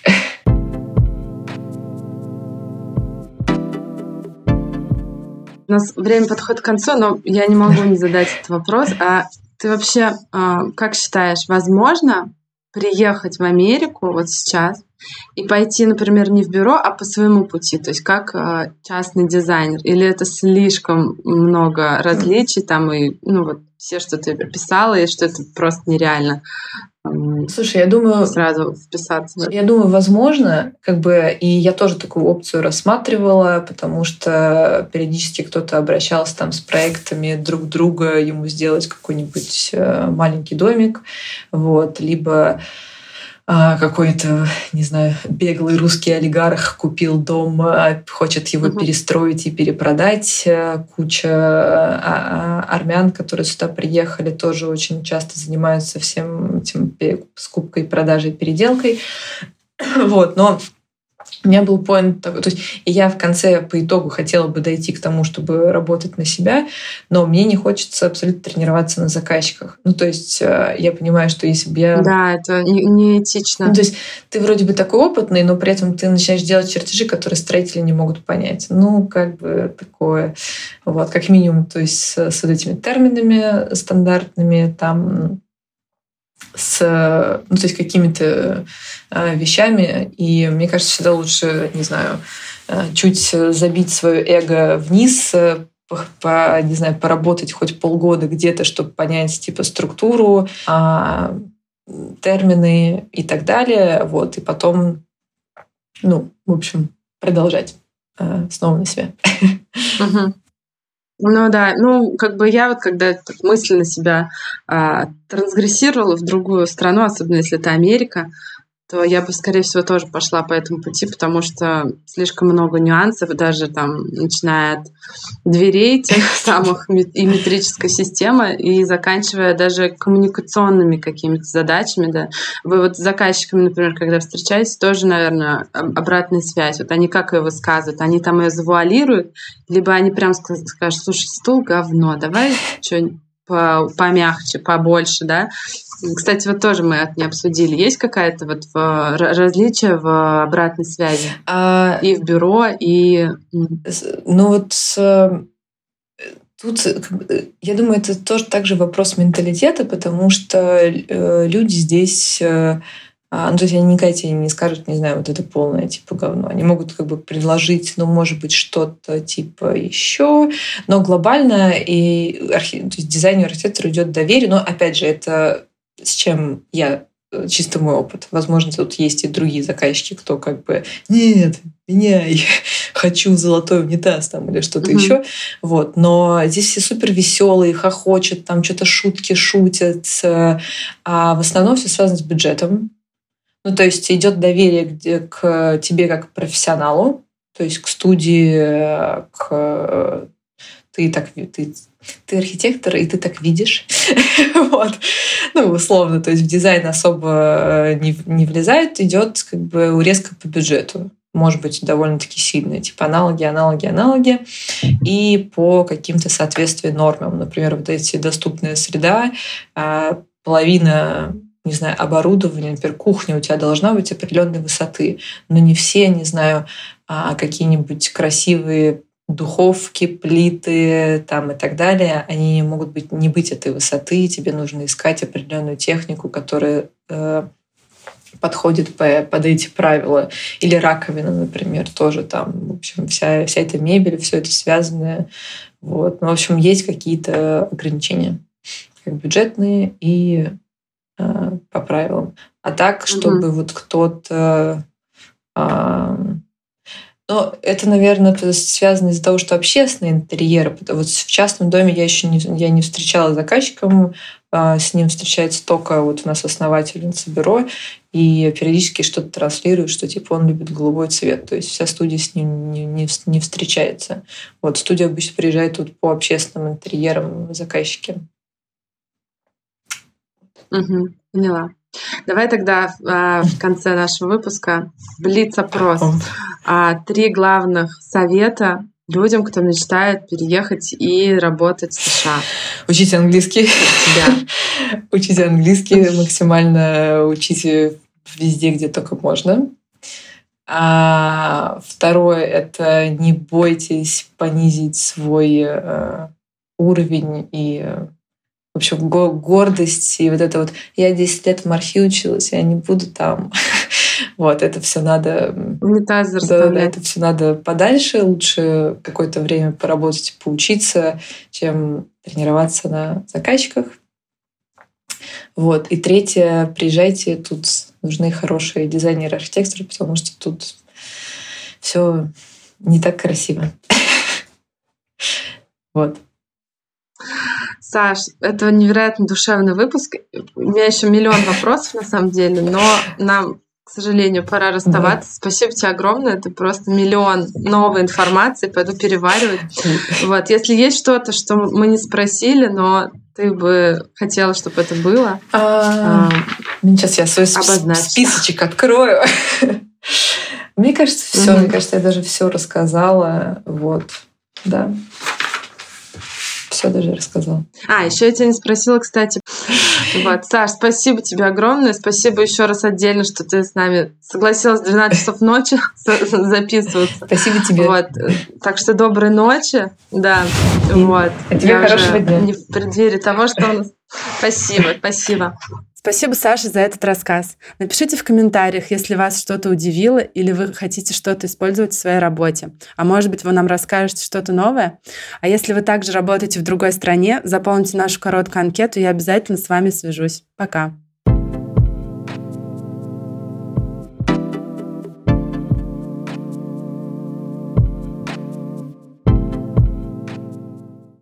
У нас время подходит к концу, но я не могу не задать этот вопрос. А ты вообще а, как считаешь, возможно приехать в Америку вот сейчас и пойти, например, не в бюро, а по своему пути, то есть как э, частный дизайнер, или это слишком много различий там и ну вот все, что ты описала, и что это просто нереально. Слушай, я думаю... Сразу вписаться. Я думаю, возможно, как бы, и я тоже такую опцию рассматривала, потому что периодически кто-то обращался там с проектами друг друга, ему сделать какой-нибудь э, маленький домик, вот, либо какой-то, не знаю, беглый русский олигарх купил дом, а, хочет его угу. перестроить и перепродать. Э, куча а, армян, которые сюда приехали, тоже очень часто занимаются всем этим скупкой, продажей, переделкой. (clears throat) Вот, но у меня был поинт такой, то есть я в конце по итогу хотела бы дойти к тому, чтобы работать на себя, но мне не хочется абсолютно тренироваться на заказчиках. Ну, то есть э, я понимаю, что если бы я... Да, это неэтично. Не ну, то есть ты вроде бы такой опытный, но при этом ты начинаешь делать чертежи, которые строители не могут понять. Ну, как бы такое, вот, как минимум, то есть с, с вот этими терминами стандартными, там с ну, то есть какими-то э, вещами. И мне кажется, всегда лучше, не знаю, э, чуть забить свое эго вниз, э, по, не знаю, поработать хоть полгода где-то, чтобы понять типа структуру, а, термины и так далее. Вот, и потом, ну, в общем, продолжать э, снова на себя. Угу. Ну да, ну как бы я вот когда так мысленно себя а, трансгрессировала в другую страну, особенно если это Америка, то я бы, скорее всего, тоже пошла по этому пути, потому что слишком много нюансов, даже там, начиная от дверей тех (laughs) самых и метрической системы, и заканчивая даже коммуникационными какими-то задачами, да. Вы вот с заказчиками, например, когда встречаетесь, тоже, наверное, обратная связь. Вот они как ее высказывают? Они там ее завуалируют, либо они прям скажут, слушай, стул говно, давай что-нибудь помягче, побольше, да. Кстати, вот тоже мы это не обсудили. Есть какая-то вот в, различие в обратной связи а... и в бюро, и... Ну вот Тут, я думаю, это тоже также вопрос менталитета, потому что э, люди здесь э, а, ну, то есть они никогда тебе не скажут, не знаю, вот это полное типа говно. Они могут как бы предложить, ну, может быть, что-то типа еще, но глобально и архи... то есть дизайнер архитектор идет доверие, но опять же, это с чем я э, чисто мой опыт. Возможно, тут есть и другие заказчики, кто как бы нет, меня, (laughs) я хочу золотой унитаз там или что-то mm-hmm. еще. Вот. Но здесь все супер веселые, хохочут, там что-то шутки шутят. А в основном все связано с бюджетом. Ну, то есть идет доверие где, к тебе как к профессионалу, то есть к студии, к ты так ты, ты архитектор, и ты так видишь. (laughs) вот. Ну, условно, то есть в дизайн особо не, не влезает, идет как бы урезка по бюджету. Может быть, довольно-таки сильная, типа аналоги, аналоги, аналоги, и по каким-то соответствию нормам. Например, вот эти доступная среда, а, половина не знаю, оборудование, например, кухня у тебя должна быть определенной высоты, но не все, не знаю, а, какие-нибудь красивые духовки, плиты там и так далее, они могут быть не быть этой высоты, тебе нужно искать определенную технику, которая э, подходит по, под эти правила. Или раковина, например, тоже там, в общем, вся, вся эта мебель, все это связанное. Вот. Ну, в общем, есть какие-то ограничения, как бюджетные и Э, по правилам. А так, чтобы угу. вот кто-то... А, но это, наверное, связано из-за того, что общественный интерьер. Вот в частном доме я еще не, я не встречала заказчиком, а, с ним встречается только вот у нас основательница бюро, и периодически что-то транслирует, что типа он любит голубой цвет. То есть вся студия с ним не, не, не встречается. Вот студия обычно приезжает тут по общественным интерьерам заказчики. Угу, поняла. Давай тогда а, в конце нашего выпуска блиц-опрос. А, три главных совета людям, кто мечтает переехать и работать в США. Учите английский. Да. (laughs) Учите английский, максимально учите везде, где только можно. А второе — это не бойтесь понизить свой э, уровень и в общем, гордость и вот это вот «я 10 лет в МАРФИ училась, я не буду там». (laughs) Вот, это все надо... Унитаз да, да, это все надо подальше. Лучше какое-то время поработать, поучиться, чем тренироваться на заказчиках. Вот. И третье, приезжайте, тут нужны хорошие дизайнеры, архитекторы, потому что тут все не так красиво. (laughs) Вот. Саш, это невероятно душевный выпуск. У меня еще миллион вопросов на самом деле, но нам, к сожалению, пора расставаться. Да. Спасибо тебе огромное. Это просто миллион новой информации. Пойду переваривать. Вот, если есть что-то, что мы не спросили, но ты бы хотела, чтобы это было. А, а, сейчас я свой обозначь. списочек открою. Мне кажется, все. Мне кажется, я даже все рассказала. Вот, да. Все даже рассказала. А, еще я тебя не спросила, кстати. Вот, Саш, спасибо тебе огромное. Спасибо еще раз отдельно, что ты с нами согласилась в 12 часов ночи (laughs) записываться. Спасибо тебе. Вот. Так что доброй ночи. Да. Вот. А тебе я хорошего дня. Не в преддверии того, что у нас... Спасибо, спасибо. Спасибо, Саша, за этот рассказ. Напишите в комментариях, если вас что-то удивило или вы хотите что-то использовать в своей работе. А может быть, вы нам расскажете что-то новое? А если вы также работаете в другой стране, заполните нашу короткую анкету, я обязательно с вами свяжусь. Пока.